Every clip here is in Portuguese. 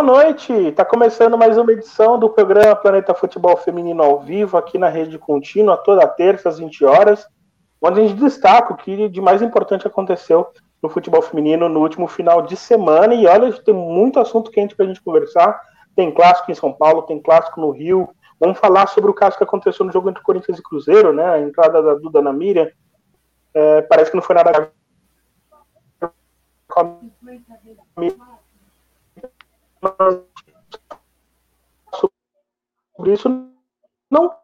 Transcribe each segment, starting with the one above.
Boa noite! Está começando mais uma edição do programa Planeta Futebol Feminino ao vivo, aqui na rede contínua, toda terça às 20 horas, onde a gente destaca o que de mais importante aconteceu no futebol feminino no último final de semana. E olha, tem muito assunto quente para a gente conversar. Tem clássico em São Paulo, tem clássico no Rio. Vamos falar sobre o caso que aconteceu no jogo entre Corinthians e Cruzeiro, né? A entrada da Duda na Miriam. É, parece que não foi nada sobre isso não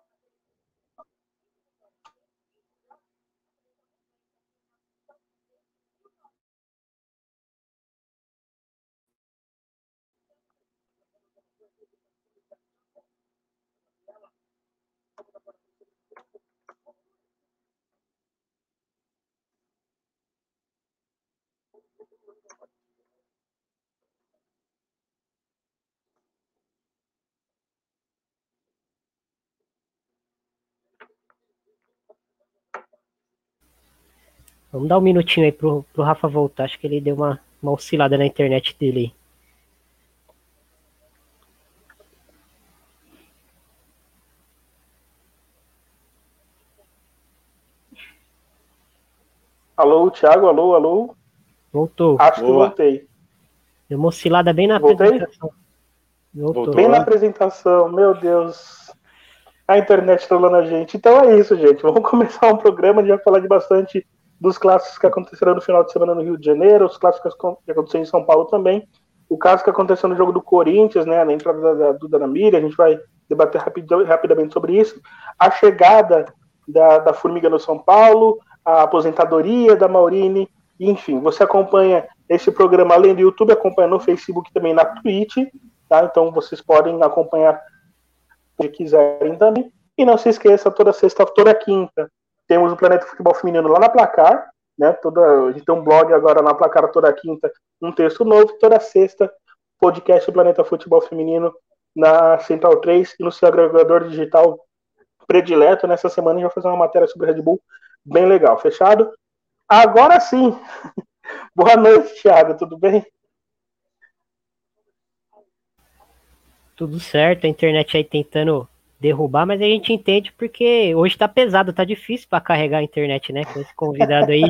Vamos dar um minutinho aí pro, pro Rafa voltar. Acho que ele deu uma, uma oscilada na internet dele Alô, Thiago, alô, alô. Voltou. Acho Boa. que voltei. Deu uma oscilada bem na voltei? apresentação. Voltou. Bem na apresentação, meu Deus. A internet trolando a gente. Então é isso, gente. Vamos começar um programa. A gente vai falar de bastante dos clássicos que aconteceram no final de semana no Rio de Janeiro, os clássicos que aconteceram em São Paulo também. O caso que aconteceu no jogo do Corinthians, né, na entrada da, da Duda na Mira, a gente vai debater rapidamente sobre isso. A chegada da, da Formiga no São Paulo, a aposentadoria da Maurine, enfim, você acompanha esse programa além do YouTube, acompanha no Facebook também na Twitch, tá? Então vocês podem acompanhar se quiserem também. E não se esqueça, toda sexta, toda quinta, temos o Planeta Futebol Feminino lá na Placar, né? Toda, a gente tem um blog agora na Placar toda quinta, um texto novo, toda sexta, podcast Planeta Futebol Feminino na Central 3 e no seu agregador digital predileto. Nessa semana a gente vai fazer uma matéria sobre Red Bull bem legal, fechado? Agora sim. Boa noite, Thiago, tudo bem? Tudo certo, a internet aí tentando derrubar, mas a gente entende porque hoje tá pesado, tá difícil para carregar a internet, né? Com esse convidado aí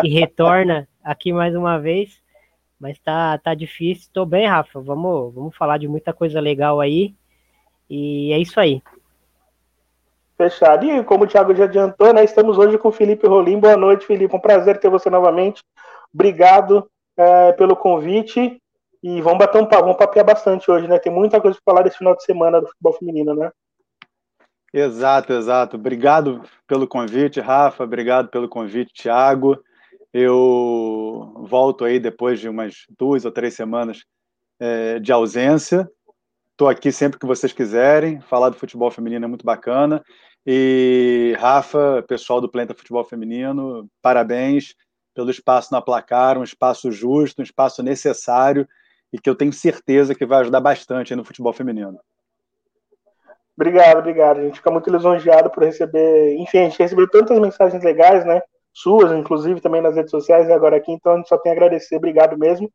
que retorna aqui mais uma vez. Mas tá, tá difícil. Tô bem, Rafa. Vamos, vamos falar de muita coisa legal aí. E é isso aí. Fechado. E como o Thiago já adiantou, né? Estamos hoje com o Felipe Rolim. Boa noite, Felipe. Um prazer ter você novamente. Obrigado é, pelo convite. E vamos bater um papo, vamos papear bastante hoje, né? Tem muita coisa para falar desse final de semana do futebol feminino, né? Exato, exato. Obrigado pelo convite, Rafa. Obrigado pelo convite, Thiago. Eu volto aí depois de umas duas ou três semanas é, de ausência. Estou aqui sempre que vocês quiserem. Falar do futebol feminino é muito bacana. E Rafa, pessoal do Planeta Futebol Feminino, parabéns pelo espaço na placar, um espaço justo, um espaço necessário e que eu tenho certeza que vai ajudar bastante no futebol feminino. Obrigado, obrigado. A gente fica muito lisonjeado por receber. Enfim, a gente recebeu tantas mensagens legais, né? Suas, inclusive, também nas redes sociais e agora aqui, então a gente só tem a agradecer, obrigado mesmo.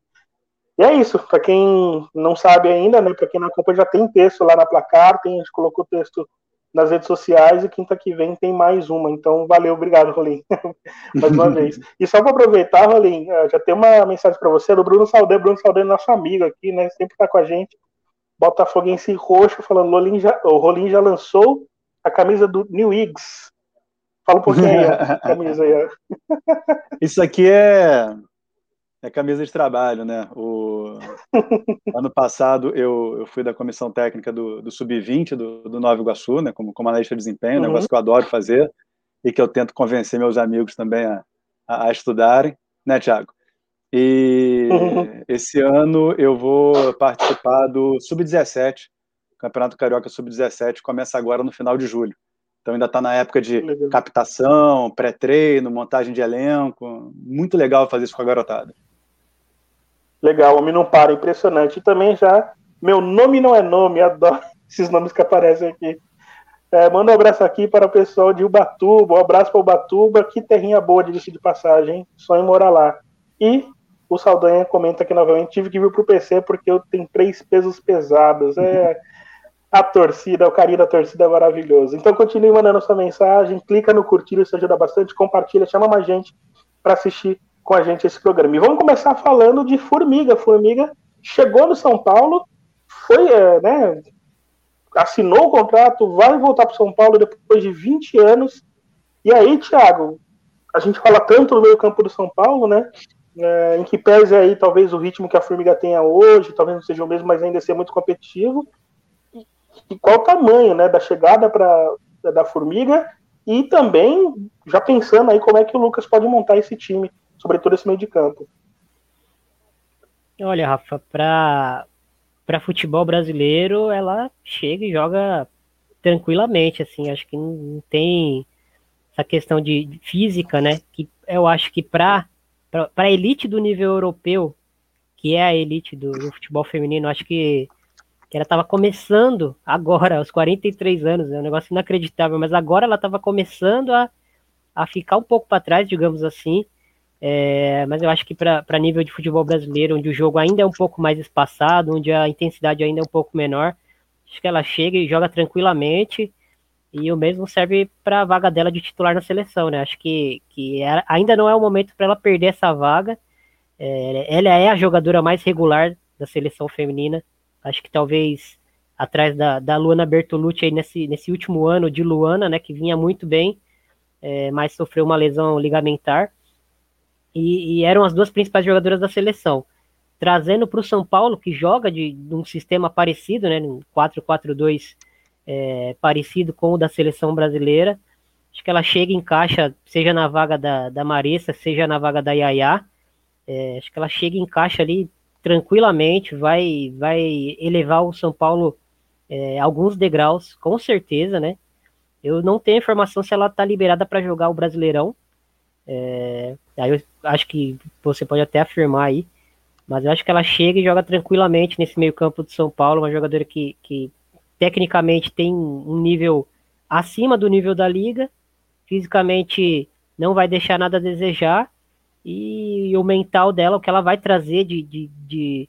E é isso, para quem não sabe ainda, né? Para quem não acompanha, já tem texto lá na placar, tem, a gente colocou o texto nas redes sociais e quinta que vem tem mais uma. Então, valeu, obrigado, Rolim, mais uma vez. E só para aproveitar, Rolim, eh, já tem uma mensagem para você do Bruno Saldanha. Bruno Saldanha nosso amigo aqui, né? Sempre está com a gente. Botafoguense roxo, falando já, o Rolim já lançou a camisa do New Igs. Fala um pouquinho aí, a camisa aí. Isso aqui é, é camisa de trabalho, né? O... ano passado eu, eu fui da comissão técnica do, do Sub-20 do, do Nova Iguaçu, né? Como, como analista de desempenho, uhum. negócio que eu adoro fazer e que eu tento convencer meus amigos também a, a, a estudarem, né, Tiago? E esse ano eu vou participar do Sub-17, Campeonato Carioca Sub-17, começa agora no final de julho. Então ainda está na época de legal. captação, pré-treino, montagem de elenco. Muito legal fazer isso com a garotada. Legal, homem não para, impressionante. E também já, meu nome não é nome, adoro esses nomes que aparecem aqui. É, manda um abraço aqui para o pessoal de Ubatuba, um abraço para Ubatuba, que terrinha boa de de passagem, só em morar lá. E O Saldanha comenta aqui novamente: tive que vir pro PC porque eu tenho três pesos pesados. É. A torcida, o carinho da torcida é maravilhoso. Então continue mandando sua mensagem, clica no curtir, isso ajuda bastante, compartilha, chama mais gente para assistir com a gente esse programa. E vamos começar falando de Formiga. Formiga chegou no São Paulo, foi, é, né, assinou o contrato, vai voltar para São Paulo depois de 20 anos. E aí, Thiago, a gente fala tanto no meio campo do São Paulo, né? É, em que pese aí talvez o ritmo que a Formiga tenha hoje, talvez não seja o mesmo, mas ainda ser muito competitivo. E, e qual o tamanho, né, da chegada para da Formiga e também já pensando aí como é que o Lucas pode montar esse time sobretudo esse meio de campo. Olha, Rafa, para para futebol brasileiro, ela chega e joga tranquilamente, assim, acho que não tem essa questão de física, né, que eu acho que para para a elite do nível europeu, que é a elite do, do futebol feminino, acho que, que ela estava começando agora, aos 43 anos, é um negócio inacreditável, mas agora ela estava começando a, a ficar um pouco para trás, digamos assim, é, mas eu acho que para nível de futebol brasileiro, onde o jogo ainda é um pouco mais espaçado, onde a intensidade ainda é um pouco menor, acho que ela chega e joga tranquilamente. E o mesmo serve para a vaga dela de titular na seleção, né? Acho que, que ainda não é o momento para ela perder essa vaga. É, ela é a jogadora mais regular da seleção feminina. Acho que talvez atrás da, da Luana Bertolucci aí nesse, nesse último ano de Luana, né? Que vinha muito bem, é, mas sofreu uma lesão ligamentar e, e eram as duas principais jogadoras da seleção. Trazendo para o São Paulo, que joga de, de, um sistema parecido, né, um 4-4-2 é, parecido com o da seleção brasileira. Acho que ela chega e encaixa, seja na vaga da, da Marissa, seja na vaga da Yaya. É, acho que ela chega e encaixa ali tranquilamente, vai, vai elevar o São Paulo é, alguns degraus, com certeza, né? Eu não tenho informação se ela está liberada para jogar o Brasileirão, é, aí eu acho que você pode até afirmar aí, mas eu acho que ela chega e joga tranquilamente nesse meio campo de São Paulo, uma jogadora que, que tecnicamente tem um nível acima do nível da liga, fisicamente não vai deixar nada a desejar, e, e o mental dela, o que ela vai trazer de, de, de,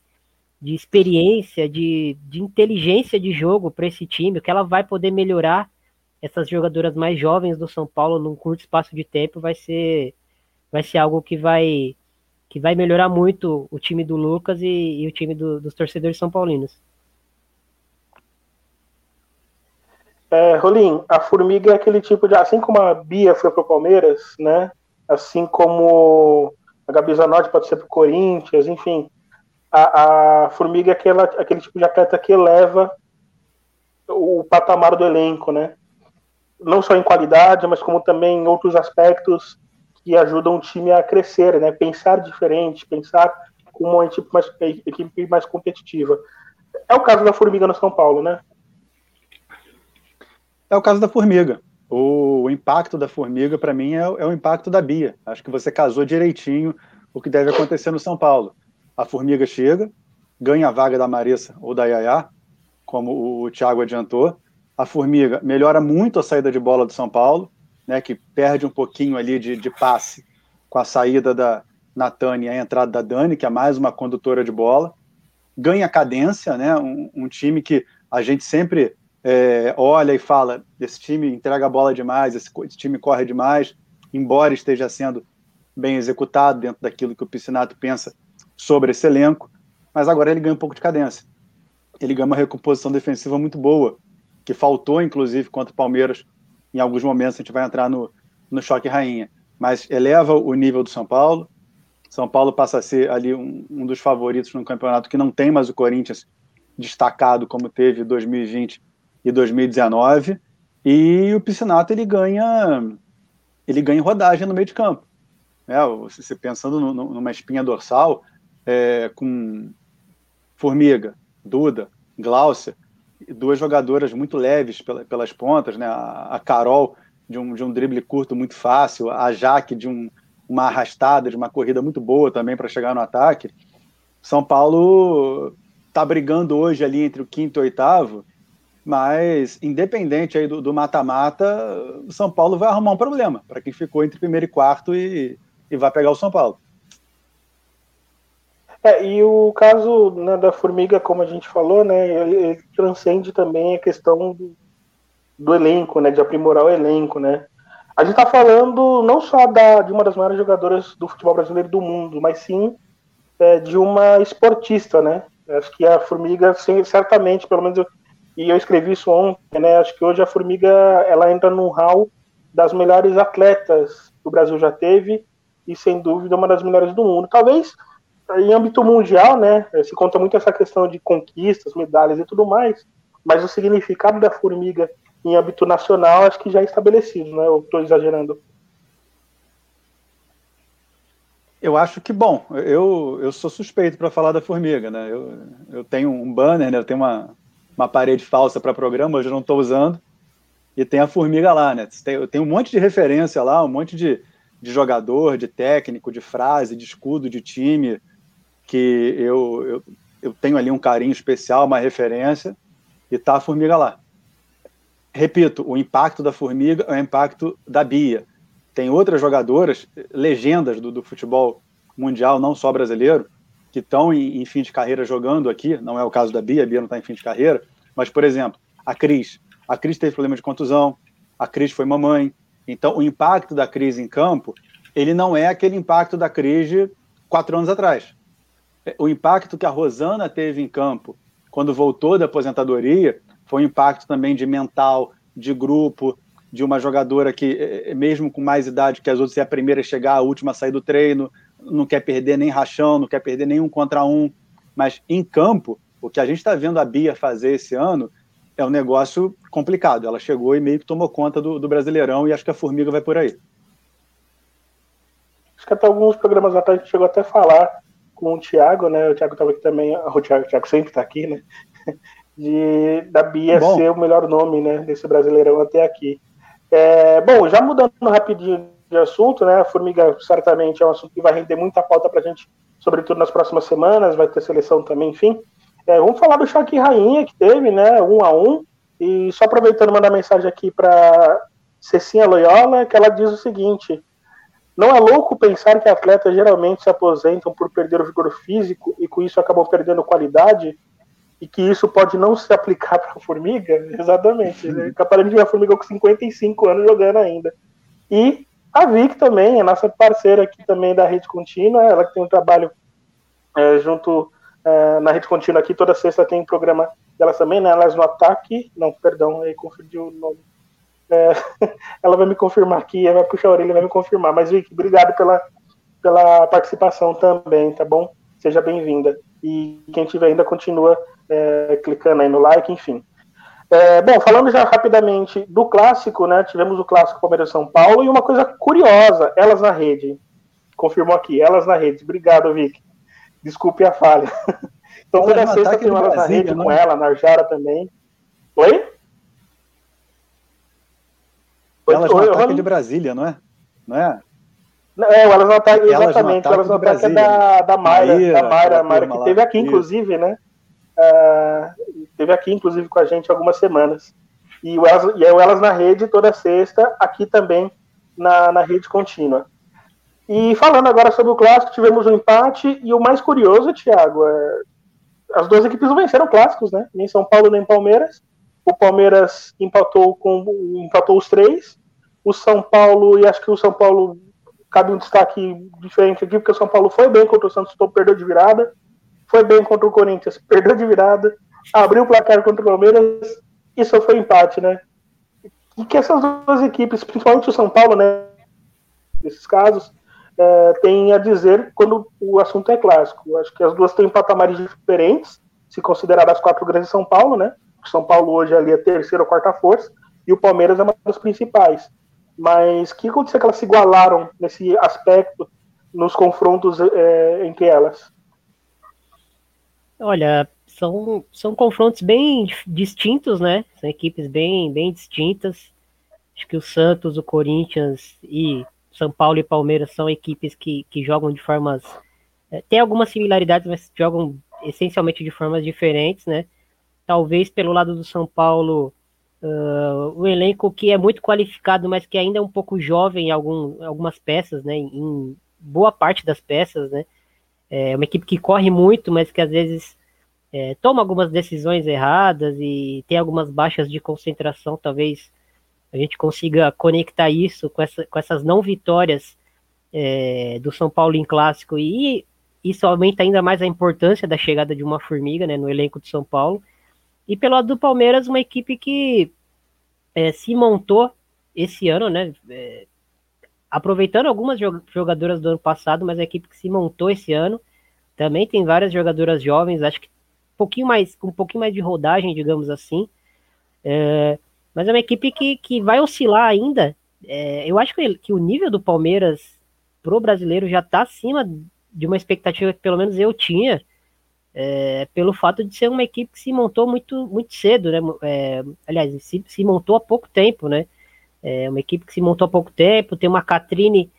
de experiência, de, de inteligência de jogo para esse time, o que ela vai poder melhorar essas jogadoras mais jovens do São Paulo num curto espaço de tempo vai ser vai ser algo que vai que vai melhorar muito o time do Lucas e, e o time do, dos torcedores são paulinos. É, Rolim, a Formiga é aquele tipo de. Assim como a Bia foi pro Palmeiras, né? Assim como a Gabi Zanotti pode ser pro Corinthians, enfim. A, a Formiga é aquela, aquele tipo de atleta que eleva o patamar do elenco, né? não só em qualidade, mas como também em outros aspectos que ajudam o time a crescer, né? Pensar diferente, pensar com uma equipe mais, equipe mais competitiva. É o caso da Formiga no São Paulo, né? É o caso da Formiga. O, impacto da Formiga, para mim, é, é, o impacto da Bia. Acho que você casou direitinho o que deve acontecer no São Paulo. A Formiga chega, ganha a vaga da Marissa ou da Yaya, como o Thiago adiantou, a Formiga melhora muito a saída de bola do São Paulo, né, que perde um pouquinho ali de, de passe com a saída da Natane e a entrada da Dani, que é mais uma condutora de bola. Ganha cadência, né, um, um time que a gente sempre é, olha e fala: esse time entrega a bola demais, esse, esse time corre demais, embora esteja sendo bem executado dentro daquilo que o Piscinato pensa sobre esse elenco, mas agora ele ganha um pouco de cadência. Ele ganha uma recomposição defensiva muito boa que faltou, inclusive, contra o Palmeiras. Em alguns momentos a gente vai entrar no, no choque rainha. Mas eleva o nível do São Paulo. São Paulo passa a ser ali um, um dos favoritos no campeonato que não tem mais o Corinthians destacado como teve 2020 e 2019. E o Piscinato ele ganha ele ganha rodagem no meio de campo. É, você pensando numa espinha dorsal é, com Formiga, Duda, Glaucia, duas jogadoras muito leves pelas pontas, né? A, Carol de um, de um drible curto muito fácil, a Jaque de um, uma arrastada, de uma corrida muito boa também para chegar no ataque. São Paulo está brigando hoje ali entre o quinto e o oitavo, mas independente aí do mata-mata, São Paulo vai arrumar um problema para quem ficou entre primeiro e quarto e, e vai pegar o São Paulo. É, e o caso né, da formiga, como a gente falou, né, ele transcende também a questão do, do, elenco, né, de aprimorar o elenco, né. A gente está falando não só da, de uma das maiores jogadoras do futebol brasileiro do mundo, mas sim é, de uma esportista, né. Acho que a formiga, sim, certamente, pelo menos, eu, e eu escrevi isso ontem, né, acho que hoje a formiga ela entra no hall das melhores atletas que o Brasil já teve e sem dúvida uma das melhores do mundo. Talvez em âmbito mundial, né, se conta muito essa questão de conquistas, medalhas e tudo mais, mas o significado da formiga em âmbito nacional acho que já é estabelecido, né? Eu estou exagerando. Eu acho que, bom, eu, eu sou suspeito para falar da formiga, né? Eu, eu tenho um banner, né? Eu tenho uma, uma parede falsa para programa, hoje eu não estou usando, e tem a formiga lá, né? Tem, tem um monte de referência lá, um monte de, de jogador, de técnico, de frase, de escudo, de time, que eu, eu, eu tenho ali um carinho especial, uma referência, e tá a formiga lá. Repito, o impacto da formiga é o impacto da Bia. Tem outras jogadoras, legendas do, do futebol mundial, não só brasileiro, que estão em, em, fim de carreira jogando aqui. Não é o caso da Bia, a Bia não está em fim de carreira. Mas, por exemplo, a Cris. A Cris teve problema de contusão, a Cris foi mamãe. Então, o impacto da Cris em campo, ele não é aquele impacto da Cris de quatro anos atrás o impacto que a Rosana teve em campo quando voltou da aposentadoria foi um impacto também de mental, de grupo, de uma jogadora que, eh, eh, mesmo com mais idade que as outras, é a primeira a chegar, a última a sair do treino, não quer perder nem rachão, não quer perder nenhum contra um. Mas em campo, o que a gente está vendo a Bia fazer esse ano é um negócio complicado. Ela chegou e meio que tomou conta do, do Brasileirão e acho que a Formiga vai por aí. Acho que até alguns programas atrás a gente chegou até a falar com o Thiago, né? O Thiago estava aqui também, o Thiago, o Thiago sempre está aqui, né? De, da Bia bom. ser o melhor nome, né? Desse Brasileirão até aqui. É, bom, já mudando rapidinho de assunto, né? A Formiga certamente é um assunto que vai render muita pauta para a gente, sobretudo nas próximas semanas, vai ter seleção também, enfim. É, vamos falar do choque rainha que teve, né? Um a um. E só aproveitando, mandar mensagem aqui para Cecinha Loyola, que ela diz o seguinte: não é louco pensar que atletas geralmente se aposentam por perder o vigor físico e com isso acabam perdendo qualidade? E que isso pode não se aplicar para a formiga? Exatamente. Né? Aparentemente a formiga com 55 anos jogando ainda. E a Vic também, a nossa parceira aqui também da Rede Contínua, ela que tem um trabalho é, junto é, na Rede Contínua aqui, toda sexta tem um programa delas também, né? Elas no Ataque, não, perdão, aí confundi o nome é, ela vai me confirmar aqui, ela vai puxar a orelha e vai me confirmar. Mas, Vicky, obrigado pela, pela participação também, tá bom? Seja bem-vinda. E quem tiver ainda continua é, clicando aí no like, enfim. É, bom, falando já rapidamente do clássico, né? Tivemos o clássico Palmeiras São Paulo e uma coisa curiosa, elas na rede. Confirmou aqui, elas na rede. Obrigado, Vicky. Desculpe a falha. Então, toda sexta tem elas na rede com é? ela, na Arjara também. Oi? Elas no ataque de Brasília, não é? Não é? É, elas no ataque, exatamente, elas no ataque é da, da Mayra, Maíra, da Mayra, Mayra que teve aqui, inclusive, né? Uh, teve aqui, inclusive, com a gente algumas semanas. E o elas, e o elas na rede toda sexta, aqui também na, na rede contínua. E falando agora sobre o clássico, tivemos um empate, e o mais curioso, Thiago, é, as duas equipes não venceram clássicos, né? Nem São Paulo nem Palmeiras. O Palmeiras empatou com empatou os três. O São Paulo, e acho que o São Paulo cabe um destaque diferente aqui, porque o São Paulo foi bem contra o Santos, perdeu de virada. Foi bem contra o Corinthians, perdeu de virada. Abriu o placar contra o Palmeiras e só foi empate, né? E que essas duas equipes, principalmente o São Paulo, né? Nesses casos, é, tem a dizer quando o assunto é clássico. Acho que as duas têm patamares diferentes, se considerar as quatro grandes de São Paulo, né? São Paulo hoje ali é a terceira ou quarta força, e o Palmeiras é uma das principais. Mas o que aconteceu que elas se igualaram nesse aspecto nos confrontos é, entre elas? Olha, são, são confrontos bem distintos, né? São equipes bem, bem distintas. Acho que o Santos, o Corinthians e São Paulo e Palmeiras são equipes que, que jogam de formas. É, tem algumas similaridades, mas jogam essencialmente de formas diferentes, né? talvez pelo lado do São Paulo, uh, o elenco que é muito qualificado, mas que ainda é um pouco jovem em algum, algumas peças, né? Em boa parte das peças, né? É uma equipe que corre muito, mas que às vezes é, toma algumas decisões erradas e tem algumas baixas de concentração. Talvez a gente consiga conectar isso com, essa, com essas não vitórias é, do São Paulo em clássico e isso aumenta ainda mais a importância da chegada de uma formiga né, no elenco de São Paulo. E pelo lado do Palmeiras, uma equipe que é, se montou esse ano, né? É, aproveitando algumas jogadoras do ano passado, mas a equipe que se montou esse ano também tem várias jogadoras jovens, acho que um pouquinho mais, um pouquinho mais de rodagem, digamos assim. É, mas é uma equipe que, que vai oscilar ainda. É, eu acho que, que o nível do Palmeiras pro brasileiro já está acima de uma expectativa que pelo menos eu tinha, é, pelo fato de ser uma equipe que se montou muito, muito cedo, né? É, aliás, se, se montou há pouco tempo, né? É uma equipe que se montou há pouco tempo, tem uma Catrine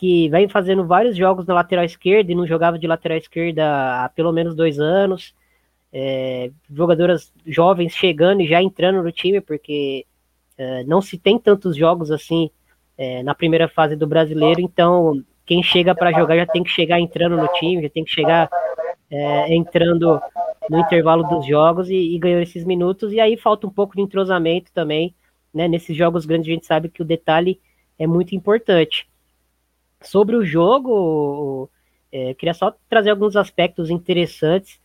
que vem fazendo vários jogos na lateral esquerda e não jogava de lateral esquerda há pelo menos dois anos. É, jogadoras jovens chegando e já entrando no time, porque é, não se tem tantos jogos assim é, na primeira fase do brasileiro, então quem chega para jogar já tem que chegar entrando no time, já tem que chegar é, entrando no intervalo dos jogos e, e ganhou esses minutos, e aí falta um pouco de entrosamento também né? Nesses jogos grandes a gente sabe que o detalhe é muito importante. Sobre o jogo, é, queria só trazer alguns aspectos interessantes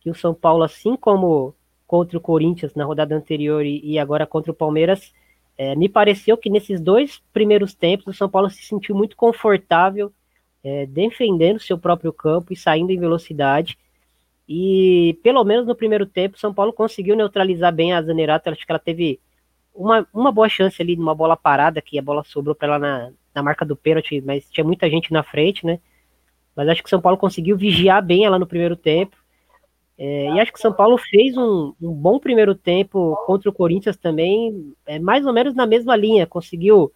que o São Paulo, assim como contra o Corinthians na rodada anterior e, agora contra o Palmeiras, é, me pareceu que nesses dois primeiros tempos o São Paulo se sentiu muito confortável é, defendendo seu próprio campo e saindo em velocidade. E pelo menos no primeiro tempo, São Paulo conseguiu neutralizar bem a Zanerato. Acho que ela teve uma, uma boa chance ali numa bola parada, que a bola sobrou para ela na, na marca do pênalti, mas tinha muita gente na frente, né? Mas acho que o São Paulo conseguiu vigiar bem ela no primeiro tempo. É, e acho que o São Paulo fez um, um, bom primeiro tempo contra o Corinthians também, é, mais ou menos na mesma linha, conseguiu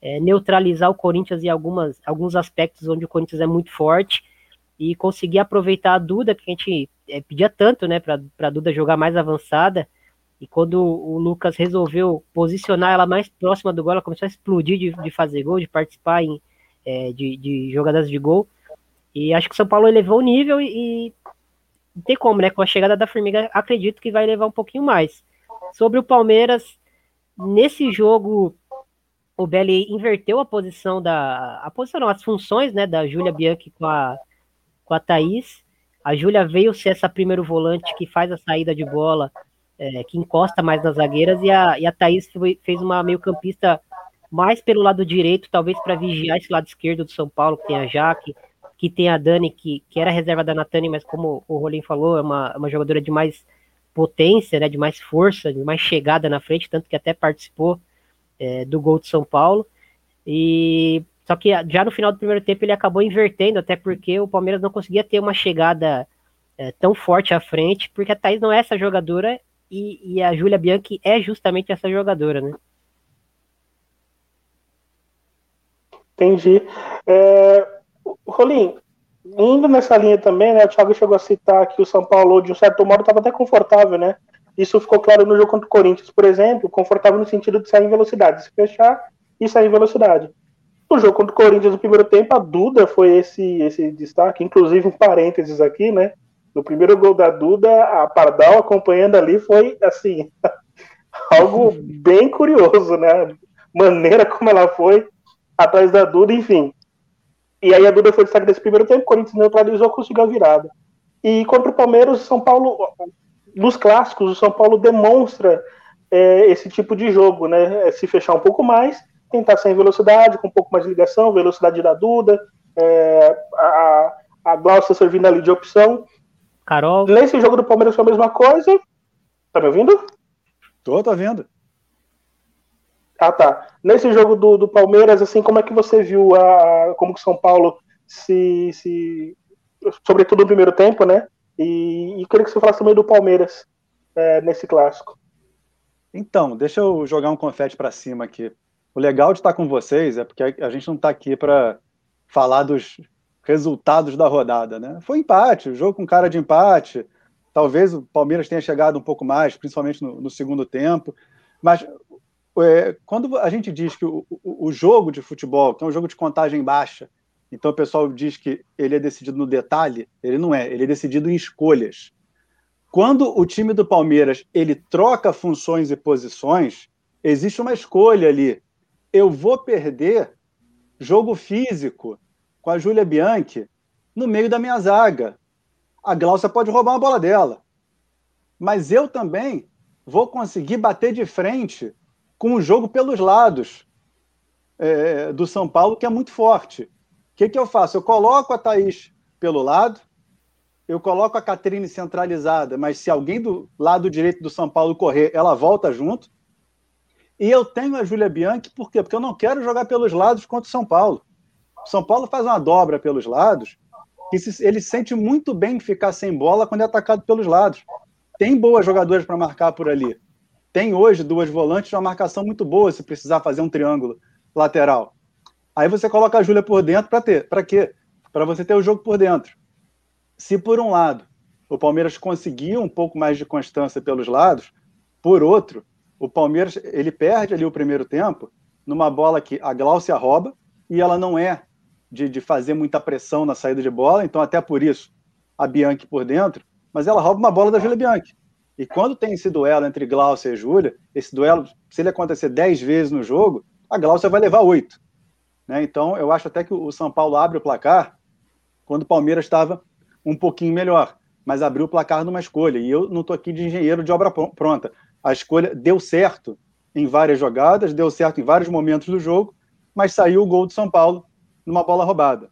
é, neutralizar o Corinthians em algumas, alguns aspectos onde o Corinthians é muito forte e conseguir aproveitar a Duda, que a gente é, pedia tanto, né, para a Duda jogar mais avançada. E quando o Lucas resolveu posicionar ela mais próxima do gol, ela começou a explodir de, de fazer gol, de participar em, é, de, de, jogadas de gol. E acho que o São Paulo elevou o nível e, e não tem como, né? Com a chegada da Formiga, acredito que vai levar um pouquinho mais. Sobre o Palmeiras, nesse jogo, o Belli inverteu a posição da. A posição não, as funções né, da Júlia Bianchi com a, com a Thaís. A Júlia veio ser essa primeiro volante que faz a saída de bola é, que encosta mais nas zagueiras, e a, e a Thaís foi, fez uma meio-campista mais pelo lado direito, talvez para vigiar esse lado esquerdo do São Paulo, que tem a Jaque, que tem a Dani, que, que era reserva da Natani, mas como o Rolim falou, é uma, uma jogadora de mais potência, né, de mais força, de mais chegada na frente, tanto que até participou é, do gol de São Paulo. E só que já no final do primeiro tempo ele acabou invertendo, até porque o Palmeiras não conseguia ter uma chegada é, tão forte à frente, porque a Thaís não é essa jogadora e, e a Júlia Bianchi é justamente essa jogadora, né? Entendi. É, Rolim, indo nessa linha também, né? O Thiago chegou a citar que o São Paulo, de um certo modo, estava até confortável, né? Isso ficou claro no jogo contra o Corinthians, por exemplo, confortável no sentido de sair em velocidade, se fechar e sair em velocidade. No jogo contra o Corinthians, no primeiro tempo, a Duda foi esse, esse destaque, inclusive um parênteses aqui, né? No primeiro gol da Duda, a Pardal acompanhando ali foi assim algo bem curioso, né? Maneira como ela foi atrás da Duda, enfim. E aí a Duda foi destaque desse primeiro tempo, o Corinthians neutralizou, conseguiu a virada. E contra o Palmeiras, São Paulo, nos clássicos, o São Paulo demonstra é, esse tipo de jogo, né? É se fechar um pouco mais, tentar sem velocidade, com um pouco mais de ligação, velocidade da Duda, é, a, a Glaucia servindo ali de opção, Carol. Nesse jogo do Palmeiras foi a mesma coisa. Tá me ouvindo? Tô, tô vendo. Ah, tá. Nesse jogo do, do Palmeiras, assim, como é que você viu a, como que São Paulo se, se. Sobretudo no primeiro tempo, né? E, e queria que você falasse também do Palmeiras é, nesse clássico. Então, deixa eu jogar um confete para cima aqui. O legal de estar com vocês é porque a gente não está aqui para falar dos resultados da rodada, né? Foi empate, o jogo com cara de empate. Talvez o Palmeiras tenha chegado um pouco mais, principalmente no, no segundo tempo. Mas é, quando a gente diz que o, o, o, jogo de futebol, que é um jogo de contagem baixa, Então o pessoal diz que ele é decidido no detalhe. Ele não é, ele é decidido em escolhas. Quando o time do Palmeiras ele troca funções e posições, existe uma escolha ali. Eu vou perder jogo físico com a Júlia Bianchi no meio da minha zaga. A Glaucia pode roubar uma bola dela. Mas eu também vou conseguir bater de frente com o jogo pelos lados é, do São Paulo, que é muito forte. O que, que eu faço? Eu coloco a Thaís pelo lado, eu coloco a Catrine centralizada, mas se alguém do lado direito do São Paulo correr, ela volta junto. E eu tenho a Júlia Bianchi, por quê? Porque eu não quero jogar pelos lados contra o São Paulo. O São Paulo faz uma dobra pelos lados, e ele sente muito bem ficar sem bola quando é atacado pelos lados. Tem boas jogadoras para marcar por ali. Tem hoje duas volantes, uma marcação muito boa se precisar fazer um triângulo lateral. Aí você coloca a Júlia por dentro para ter. Para quê? Para você ter o jogo por dentro. Se por um lado o Palmeiras conseguiu um pouco mais de constância pelos lados, por outro, o Palmeiras ele perde ali o primeiro tempo numa bola que a Glaucia rouba e ela não é de, de fazer muita pressão na saída de bola, então até por isso a Bianchi por dentro, mas ela rouba uma bola da Júlia Bianchi. E quando tem esse duelo entre Glaucia e Júlia, esse duelo, se ele acontecer 10 vezes no jogo, a Glaucia vai levar 8. Né? Então, eu acho até que o São Paulo abre o placar quando o Palmeiras estava um pouquinho melhor, mas abriu o placar numa escolha. E eu não estou aqui de engenheiro de obra pronta. A escolha deu certo em várias jogadas, deu certo em vários momentos do jogo, mas saiu o gol do São Paulo numa bola roubada.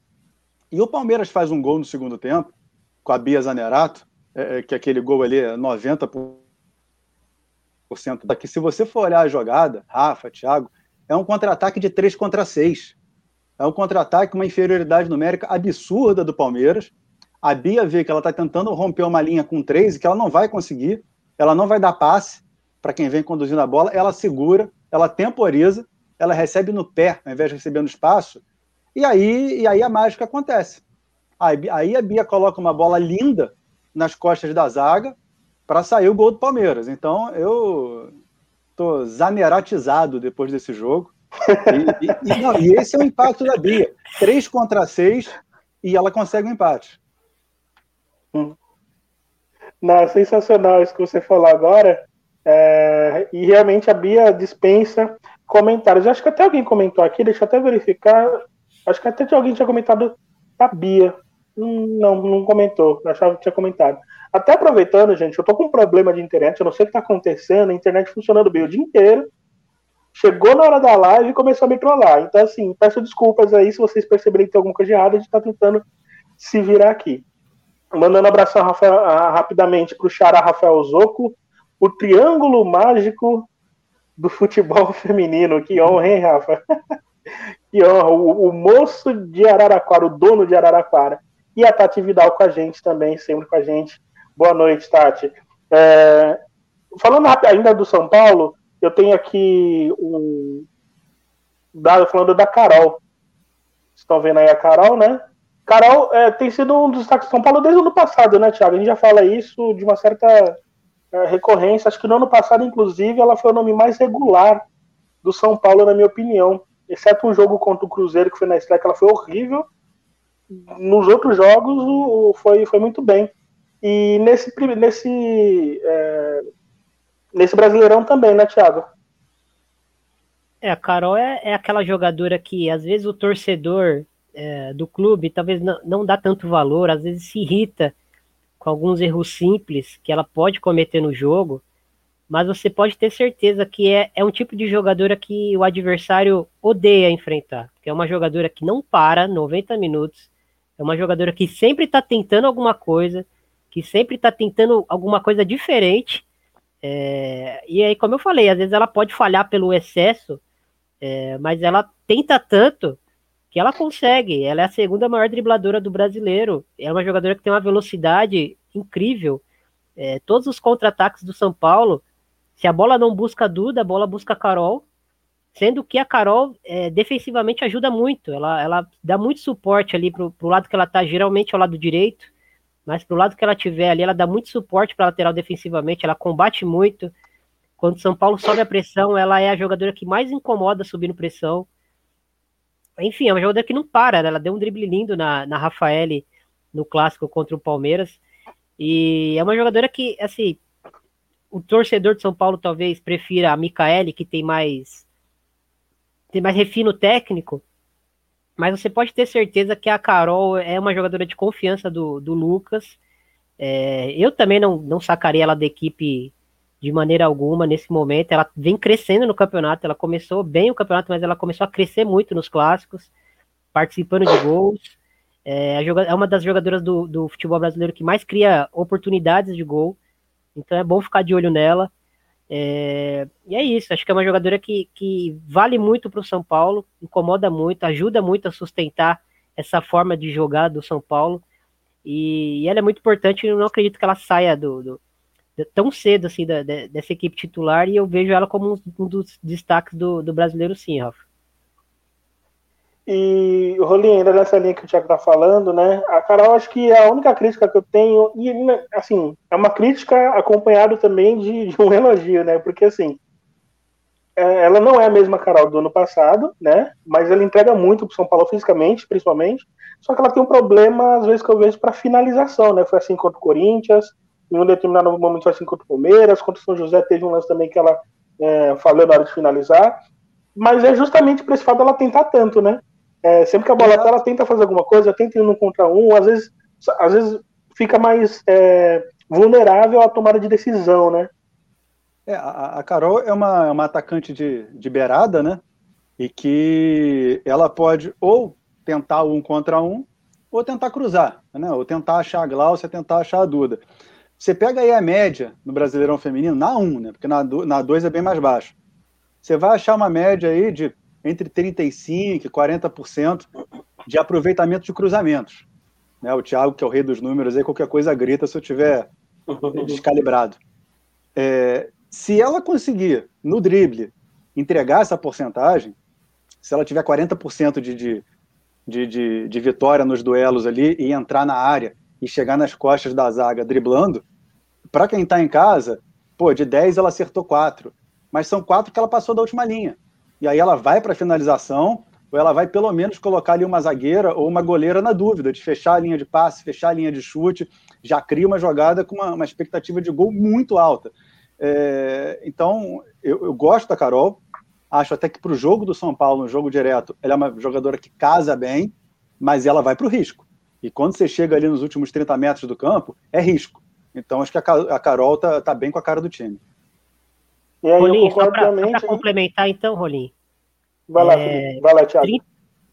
E o Palmeiras faz um gol no segundo tempo, com a Bia Zanerato, é, é que aquele gol ali é 90% daqui. Se você for olhar a jogada, Rafa, Thiago, é um contra-ataque de 3 contra 6. É um contra-ataque, uma inferioridade numérica absurda do Palmeiras. A Bia vê que ela está tentando romper uma linha com 3 e que ela não vai conseguir. Ela não vai dar passe para quem vem conduzindo a bola. Ela segura, ela temporiza, ela recebe no pé, ao invés de receber no espaço. E aí, e aí a mágica acontece. Aí a Bia coloca uma bola linda nas costas da zaga para sair o gol do Palmeiras. Então eu tô zaneratizado depois desse jogo. E, e, e, não, e esse é o impacto da Bia. Três contra seis e ela consegue um empate. Hum. Não, sensacional isso que você falou agora. É, e realmente a Bia dispensa comentários. Acho que até alguém comentou aqui, deixa eu até verificar. Acho que até alguém tinha comentado a Bia. Hum, não, não comentou. Achava que tinha comentado. Até aproveitando, gente, eu tô com um problema de internet, eu não sei o que tá acontecendo, a internet funcionando bem o dia inteiro. Chegou na hora da live e começou a me trollar. Então, assim, peço desculpas aí se vocês perceberem que tem alguma coisa de errado, a gente tá tentando se virar aqui. Mandando abração Rafael, uh, rapidamente pro Rafael Zoco, o triângulo mágico do futebol feminino. Que honra, hein, Rafa? que honra. O, o moço de Araraquara, o dono de Araraquara e a Tati Vidal com a gente também, sempre com a gente. Boa noite, Tati. É, falando ainda do São Paulo, eu tenho aqui um dado falando da Carol. Estão vendo aí a Carol, né? Carol é, tem sido um dos destaques do São Paulo desde o ano passado, né, Thiago? A gente já fala isso de uma certa é, recorrência. Acho que no ano passado, inclusive, ela foi o nome mais regular do São Paulo, na minha opinião. Exceto um jogo contra o Cruzeiro, que foi na estreia, que ela foi horrível nos outros jogos o, foi, foi muito bem. E nesse, nesse, é, nesse Brasileirão também, né, Thiago? É, a Carol é, é aquela jogadora que às vezes o torcedor é, do clube talvez não, não dá tanto valor, às vezes se irrita com alguns erros simples que ela pode cometer no jogo, mas você pode ter certeza que é, é um tipo de jogadora que o adversário odeia enfrentar, que é uma jogadora que não para 90 minutos, é uma jogadora que sempre está tentando alguma coisa, que sempre está tentando alguma coisa diferente. É, e aí, como eu falei, às vezes ela pode falhar pelo excesso, é, mas ela tenta tanto que ela consegue. Ela é a segunda maior dribladora do brasileiro. É uma jogadora que tem uma velocidade incrível. É, todos os contra-ataques do São Paulo, se a bola não busca a Duda, a bola busca a Carol. Sendo que a Carol é, defensivamente ajuda muito, ela, ela dá muito suporte ali pro, pro lado que ela tá, geralmente ao lado direito, mas pro lado que ela tiver ali, ela dá muito suporte para lateral defensivamente, ela combate muito. Quando São Paulo sobe a pressão, ela é a jogadora que mais incomoda subindo pressão. enfim, é uma jogadora que não para, né? ela deu um drible lindo na, na Rafaele no clássico contra o Palmeiras. E é uma jogadora que, assim, o torcedor de São Paulo talvez prefira a Micaele, que tem mais tem mais refino técnico, mas você pode ter certeza que a Carol é uma jogadora de confiança do, do Lucas. É, eu também não, não sacaria ela da equipe de maneira alguma nesse momento. Ela vem crescendo no campeonato, ela começou bem o campeonato, mas ela começou a crescer muito nos clássicos, participando de gols. É, é uma das jogadoras do, do futebol brasileiro que mais cria oportunidades de gol. Então é bom ficar de olho nela. É, e é isso, acho que é uma jogadora que, que vale muito para o São Paulo, incomoda muito, ajuda muito a sustentar essa forma de jogar do São Paulo. E, e ela é muito importante, eu não acredito que ela saia do, do tão cedo assim da, dessa equipe titular e eu vejo ela como um, um dos destaques do, do brasileiro sim, Rafa. E, Rolinho, ainda nessa linha que o Thiago tá falando, né? A Carol, acho que é a única crítica que eu tenho, e assim, é uma crítica acompanhada também de, de um elogio, né? Porque assim, é, ela não é a mesma Carol do ano passado, né? Mas ela entrega muito pro São Paulo fisicamente, principalmente. Só que ela tem um problema, às vezes, que eu vejo para finalização, né? Foi assim contra o Corinthians, em um determinado momento foi assim contra o Palmeiras, contra o São José teve um lance também que ela é, falou na hora de finalizar. Mas é justamente por esse fato dela tentar tanto, né? É, sempre que a bola tá, ela tenta fazer alguma coisa, tenta ir no contra um, às vezes, às vezes fica mais é, vulnerável à tomada de decisão, né? É, a, Carol é uma, é uma atacante de, de beirada, né? E que ela pode ou tentar um contra um, ou tentar cruzar, né? Ou tentar achar a Glaucia, tentar achar a Duda. Você pega aí a média no Brasileirão Feminino, na 1, né? Porque na, na 2 é bem mais baixo. Você vai achar uma média aí de entre 35% e 40% de aproveitamento de cruzamentos. Né, o Thiago, que é o rei dos números, aí qualquer coisa grita se eu tiver descalibrado. É, se ela conseguir, no drible, entregar essa porcentagem, se ela tiver 40% de, de, de, de, de vitória nos duelos ali e entrar na área e chegar nas costas da zaga driblando, para quem está em casa, pô, de 10 ela acertou 4, mas são 4 que ela passou da última linha e aí ela vai para a finalização, ou ela vai pelo menos colocar ali uma zagueira ou uma goleira na dúvida, de fechar a linha de passe, fechar a linha de chute, já cria uma jogada com uma, uma expectativa de gol muito alta. É, então, eu, eu, gosto da Carol, acho até que para o jogo do São Paulo, no jogo direto, ela é uma jogadora que casa bem, mas ela vai para o risco. E quando você chega ali nos últimos 30 metros do campo, é risco. Então, acho que a, a Carol tá, tá bem com a cara do time. E aí Rolim, só para complementar então, Rolim. Vai lá, é, vai lá, Thiago.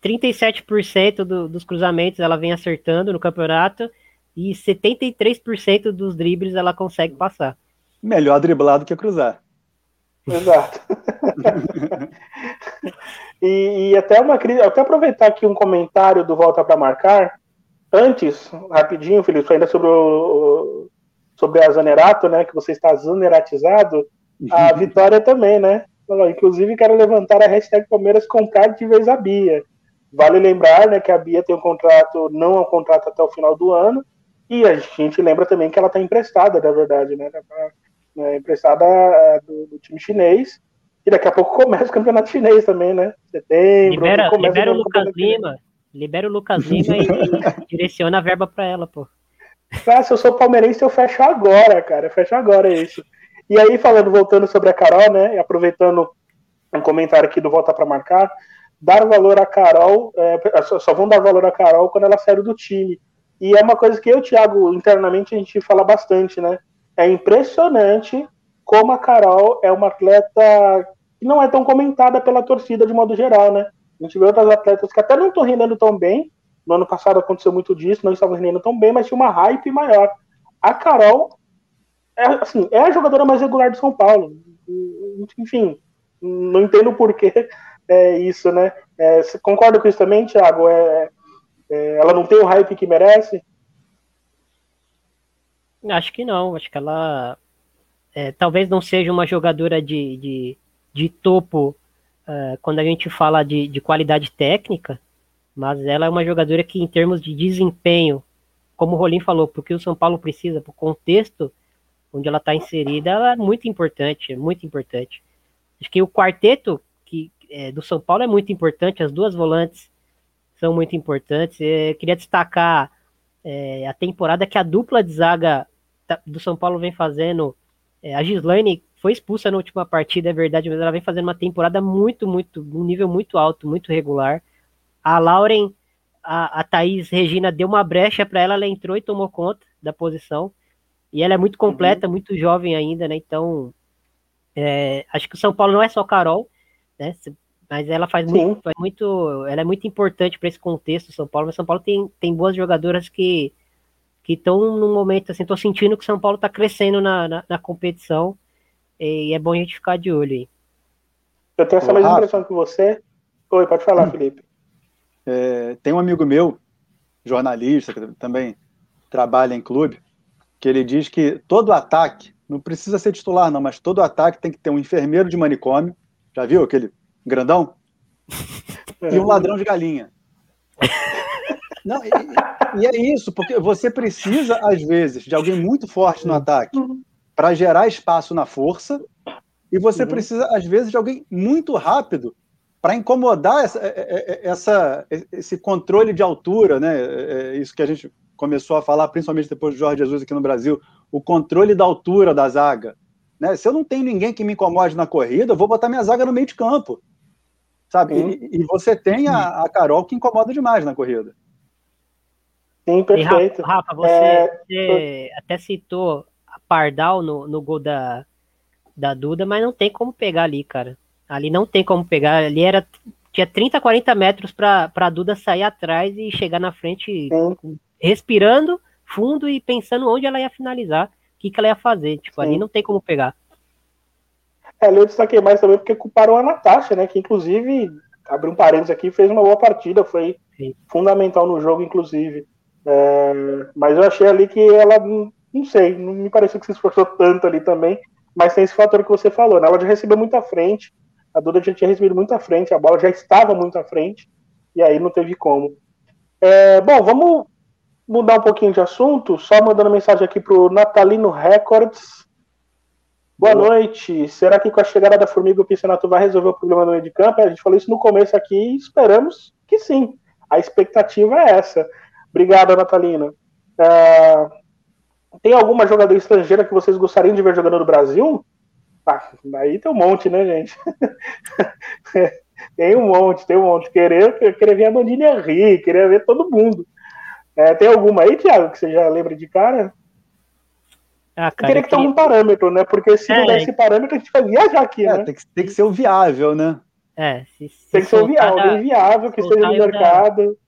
37% do, dos cruzamentos ela vem acertando no campeonato e 73% dos dribles ela consegue passar. Melhor driblar do que cruzar. Exato. e, e, até uma até aproveitar aqui um comentário do Volta para Marcar. Antes, rapidinho, Felipe, ainda sobre o sobre a Zanerato, né? Que você está zaneratizado. A Vitória também, né? Inclusive, quero levantar a hashtag Palmeiras comprar de vez a Bia. Vale lembrar né, que a Bia tem um contrato, não é um contrato até o final do ano, e a gente lembra também que ela está emprestada, na verdade, né? Tá, né emprestada é, do, do, time chinês, e daqui a pouco começa o campeonato chinês também, né? Setembro. Libera, libera o Lucas Lima, libera o Lucas Lima e, e direciona a verba para ela, pô. Ah, se eu sou palmeirense, eu fecho agora, cara. Eu fecho agora isso. E aí, falando, voltando sobre a Carol, né, e aproveitando um comentário aqui do Volta para Marcar, dar valor à Carol, é, só vão dar valor à Carol quando ela sair do time. E é uma coisa que eu, Thiago, internamente a gente fala bastante, né? É impressionante como a Carol é uma atleta que não é tão comentada pela torcida de modo geral, né? A gente vê outras atletas que até não estão rendendo tão bem. No ano passado aconteceu muito disso, não estavam rendendo tão bem, mas tinha uma hype maior. A Carol é, assim, é a jogadora mais regular do São Paulo. Enfim, não entendo por que é isso, né? É, você concorda com isso também, Thiago? É, é, ela não tem o hype que merece? Acho que não. Acho que ela é, talvez não seja uma jogadora de, de, de topo uh, quando a gente fala de, de qualidade técnica, mas ela é uma jogadora que, em termos de desempenho, como o Rolim falou, porque o São Paulo precisa, para o contexto onde ela está inserida, ela é muito importante, é muito importante. Acho que o quarteto que, é, do São Paulo é muito importante, as duas volantes são muito importantes. Eu queria destacar é, a temporada que a dupla de zaga do São Paulo vem fazendo. É, a Gislaine foi expulsa na última partida, é verdade, mas ela vem fazendo uma temporada muito, muito, um nível muito alto, muito regular. A Lauren, a, a Thaís Regina deu uma brecha para ela, ela entrou e tomou conta da posição. E ela é muito completa, uhum. muito jovem ainda, né? Então, é, acho que o São Paulo não é só Carol, né? Mas ela faz muito, faz muito, ela é muito importante para esse contexto São Paulo. Mas São Paulo tem, tem boas jogadoras que que estão num momento assim, tô sentindo que o São Paulo está crescendo na, na, na, competição e é bom a gente ficar de olho aí. Eu tenho essa mesma impressão que você. Oi, pode falar, hum. Felipe. É, tem um amigo meu, jornalista, que também trabalha em clube, que ele diz que todo ataque, não precisa ser titular não, mas todo ataque tem que ter um enfermeiro de manicômio, já viu aquele grandão? E um ladrão de galinha. Não, e, e, é isso, porque você precisa, às vezes, de alguém muito forte no ataque para gerar espaço na força, e você uhum. precisa, às vezes, de alguém muito rápido para incomodar essa, é, é, é, essa, esse controle de altura, né? Isso que a gente começou a falar, principalmente depois do Jorge Jesus aqui no Brasil, o controle da altura da zaga. Né? Se eu não tenho ninguém que me incomode na corrida, eu vou botar minha zaga no meio de campo. Sabe? E, e, você tem a, a Carol que incomoda demais na corrida. Sim, perfeito. Rafa, Rafa, você, é... você, até citou a Pardal no, no gol da, da Duda, mas não tem como pegar ali, cara. Ali não tem como pegar. Ali era tinha 30, 40 metros para a Duda sair atrás e chegar na frente Sim. Respirando fundo e pensando onde ela ia finalizar, o que, que ela ia fazer. Tipo, Sim. ali não tem como pegar. É, eu destaquei mais também porque culparam a Natasha, né? Que inclusive, abriu um parênteses aqui, fez uma boa partida, foi Sim. fundamental no jogo, inclusive. É, mas eu achei ali que ela, não sei, não me pareceu que se esforçou tanto ali também, mas tem esse fator que você falou, né? Ela já recebeu muito à frente, a Duda já tinha recebido muito à frente, a bola já estava muito à frente, e aí não teve como. É, bom, vamos mudar um pouquinho de assunto, só mandando mensagem aqui pro Natalino Records. Boa, Boa. noite. Será que com a chegada da Formiga o Piscinato vai resolver o problema no meio de campo? A gente falou isso no começo aqui e esperamos que sim. A expectativa é essa. Obrigado, Natalina. Uh, tem alguma jogadora estrangeira que vocês gostariam de ver jogando no Brasil? Ah, aí tem um monte, né, gente? tem um monte, tem um monte. Querer, querer ver a Mandine Henry, querer ver todo mundo. É, tem alguma aí, Thiago, que você já lembra de cara? Ah, cara, queria que tenha algum parâmetro, né? Porque se é, não desse parâmetro, a gente vai viajar aqui, é, né? Tem que, tem que ser o viável, né? É, se, se tem que ser o viável, viável, que esteja no mercado. Da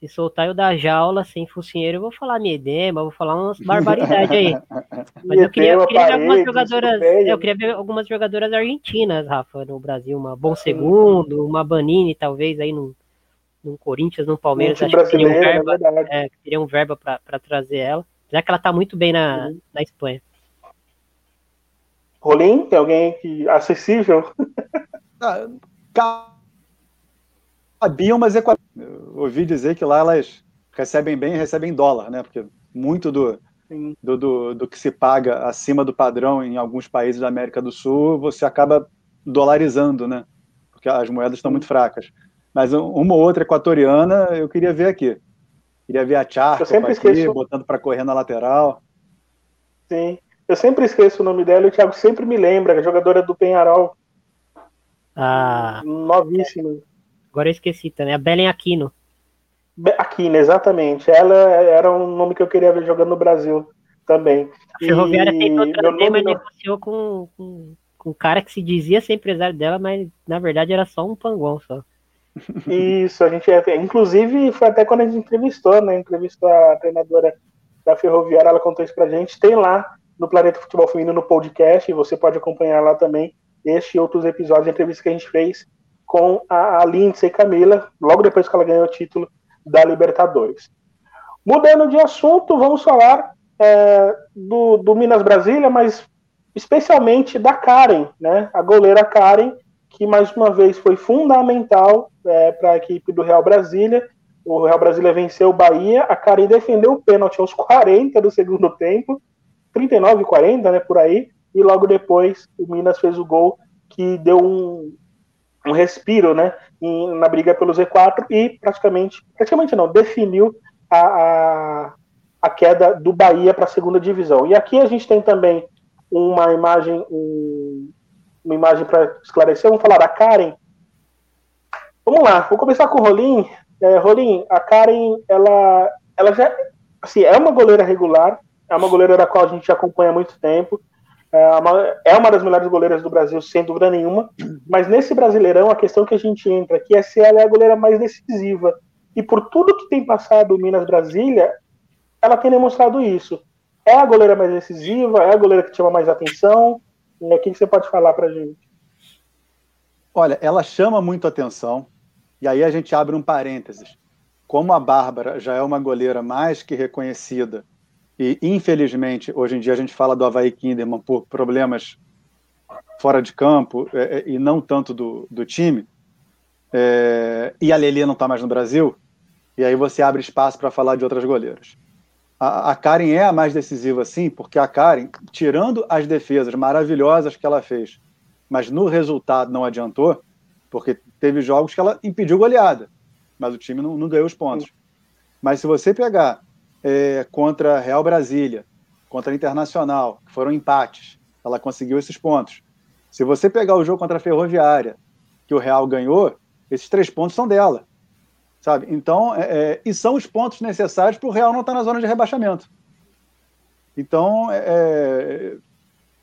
se soltar eu da jaula sem focinheiro, eu vou falar miedema, vou falar umas barbaridades aí. Mas eu queria, eu queria ver algumas jogadoras. Eu queria ver algumas jogadoras argentinas, Rafa, no Brasil. Uma Bom Segundo, uma Banini, talvez, aí no, no Corinthians, no Palmeiras. Acho que teria um verba, é, teria um verba para trazer ela. Já que ela tá muito bem na, uhum. na Espanha. Rolim, tem alguém que acessível? Ah, sabiam, mas é ouvi dizer que lá elas recebem bem, recebem dólar, né? Porque muito do, do, do, do, que se paga acima do padrão em alguns países da América do Sul, você acaba dolarizando, né? Porque as moedas estão muito fracas. Mas uma ou outra equatoriana eu queria ver aqui. Queria ver a Charco aqui, esqueço... botando para correr na lateral. Sim. Eu sempre esqueço o nome dela e o Thiago sempre me lembra, a jogadora do Penharol. Ah. Novíssima. Agora eu esqueci também. A Belen Aquino. Aquino, exatamente. Ela era um nome que eu queria ver jogando no Brasil também. A Ferroviária e... tentou trazer, mas não... negociou com, com, com um cara que se dizia ser empresário dela, mas na verdade era só um panguão só. Isso, a gente é, inclusive foi até quando a gente entrevistou, né? Entrevistou a treinadora da Ferroviária, ela contou isso pra gente. Tem lá no Planeta Futebol Feminino no podcast, você pode acompanhar lá também este e outros episódios de entrevista que a gente fez com a, a Lindsay Camila, logo depois que ela ganhou o título da Libertadores. Mudando de assunto, vamos falar é, do, do, Minas Brasília, mas especialmente da Karen, né? A goleira Karen, que mais uma vez foi fundamental é, para a equipe do Real Brasília. O Real Brasília venceu o Bahia, a Karen defendeu o pênalti aos 40 do segundo tempo, 39 40, né, por aí, e logo depois o Minas fez o gol que deu um, um respiro, né, em, na briga pelo Z4 e praticamente, praticamente não, definiu a, a, a queda do Bahia para a segunda divisão. E aqui a gente tem também uma imagem, um, uma imagem para esclarecer. Vamos falar da Karen. Vamos lá, vou começar com o Rolim. É, Rolim, a Karen, ela, ela já assim, é uma goleira regular, é uma goleira da qual a gente acompanha há muito tempo. É uma, é uma das melhores goleiras do Brasil, sem dúvida nenhuma. Mas nesse Brasileirão, a questão que a gente entra aqui é se ela é a goleira mais decisiva. E por tudo que tem passado o Minas Brasília, ela tem demonstrado isso. É a goleira mais decisiva? É a goleira que chama mais atenção? E o que você pode falar pra gente? Olha, ela chama muito atenção. E aí a gente abre um parênteses. Como a Bárbara já é uma goleira mais que reconhecida e infelizmente, hoje em dia a gente fala do Havaí Kinderman por problemas fora de campo é, é, e não tanto do, do time, é, e a Lelê não está mais no Brasil, e aí você abre espaço para falar de outras goleiras. A, a, Karen é a mais decisiva, sim, porque a Karen, tirando as defesas maravilhosas que ela fez, mas no resultado não adiantou, porque teve jogos que ela impediu goleada, mas o time não, não ganhou os pontos. Mas se você pegar é, contra Real Brasília, contra Internacional, que foram empates. Ela conseguiu esses pontos. Se você pegar o jogo contra a Ferroviária, que o Real ganhou, esses três pontos são dela. Sabe? Então, é, é, e são os pontos necessários para o Real não estar tá na zona de rebaixamento. Então, é, é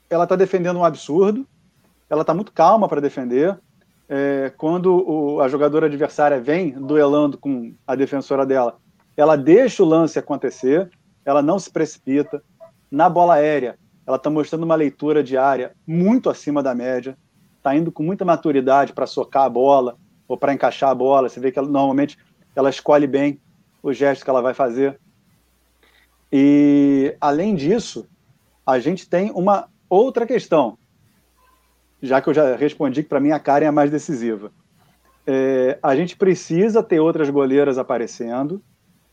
ela está defendendo um absurdo, ela está muito calma para defender. É, quando o, a jogadora adversária vem duelando com a defensora dela, ela deixa o lance acontecer, ela não se precipita. Na bola aérea, ela está mostrando uma leitura de área muito acima da média, está indo com muita maturidade para socar a bola ou para encaixar a bola. Você vê que ela, normalmente ela escolhe bem o gesto que ela vai fazer. E, além disso, a gente tem uma outra questão, já que eu já respondi que para mim a Karen é a mais decisiva. É, a gente precisa ter outras goleiras aparecendo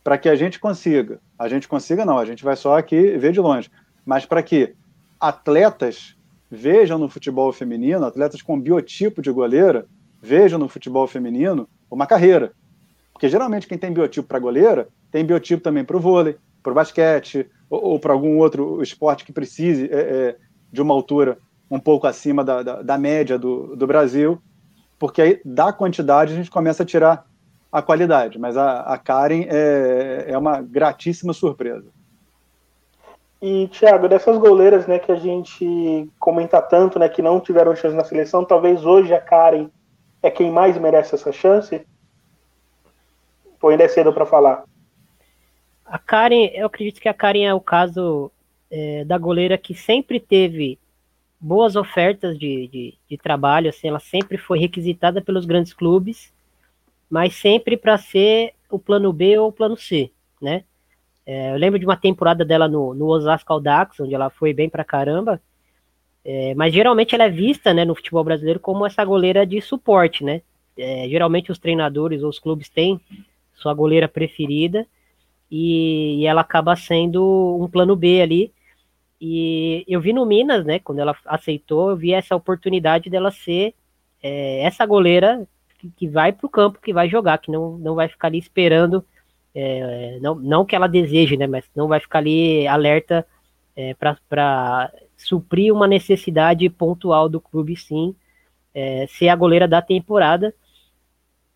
para que a gente consiga, a gente consiga não, a gente vai só aqui ver de longe, mas para que atletas vejam no futebol feminino, atletas com biotipo de goleira, vejam no futebol feminino uma carreira. Porque geralmente quem tem biotipo para goleira tem biotipo também para o vôlei, para o basquete ou, ou para algum outro esporte que precise é, é, de uma altura um pouco acima da, da, da média do, do Brasil, porque aí da quantidade a gente começa a tirar a qualidade, mas a, a Karen é, é uma gratíssima surpresa. E, Thiago, dessas goleiras né, que a gente comenta tanto, né, que não tiveram chance na seleção, talvez hoje a Karen é quem mais merece essa chance? Ou ainda é cedo para falar? A Karen, eu acredito que a Karen é o caso é, da goleira que sempre teve boas ofertas de, de, de trabalho, assim, ela sempre foi requisitada pelos grandes clubes mas sempre para ser o plano B ou o plano C, né? É, eu lembro de uma temporada dela no, no Osasco Aldax, onde ela foi bem pra caramba, é, mas geralmente ela é vista, né, no futebol brasileiro como essa goleira de suporte, né? É, geralmente os treinadores ou os clubes têm sua goleira preferida e, e ela acaba sendo um plano B ali. E eu vi no Minas, né, quando ela aceitou, eu vi essa oportunidade dela ser é, essa goleira que, que vai para o campo, que vai jogar, que não, não vai ficar ali esperando, é, não, não que ela deseje, né, mas não vai ficar ali alerta é, para suprir uma necessidade pontual do clube, sim, é, ser a goleira da temporada.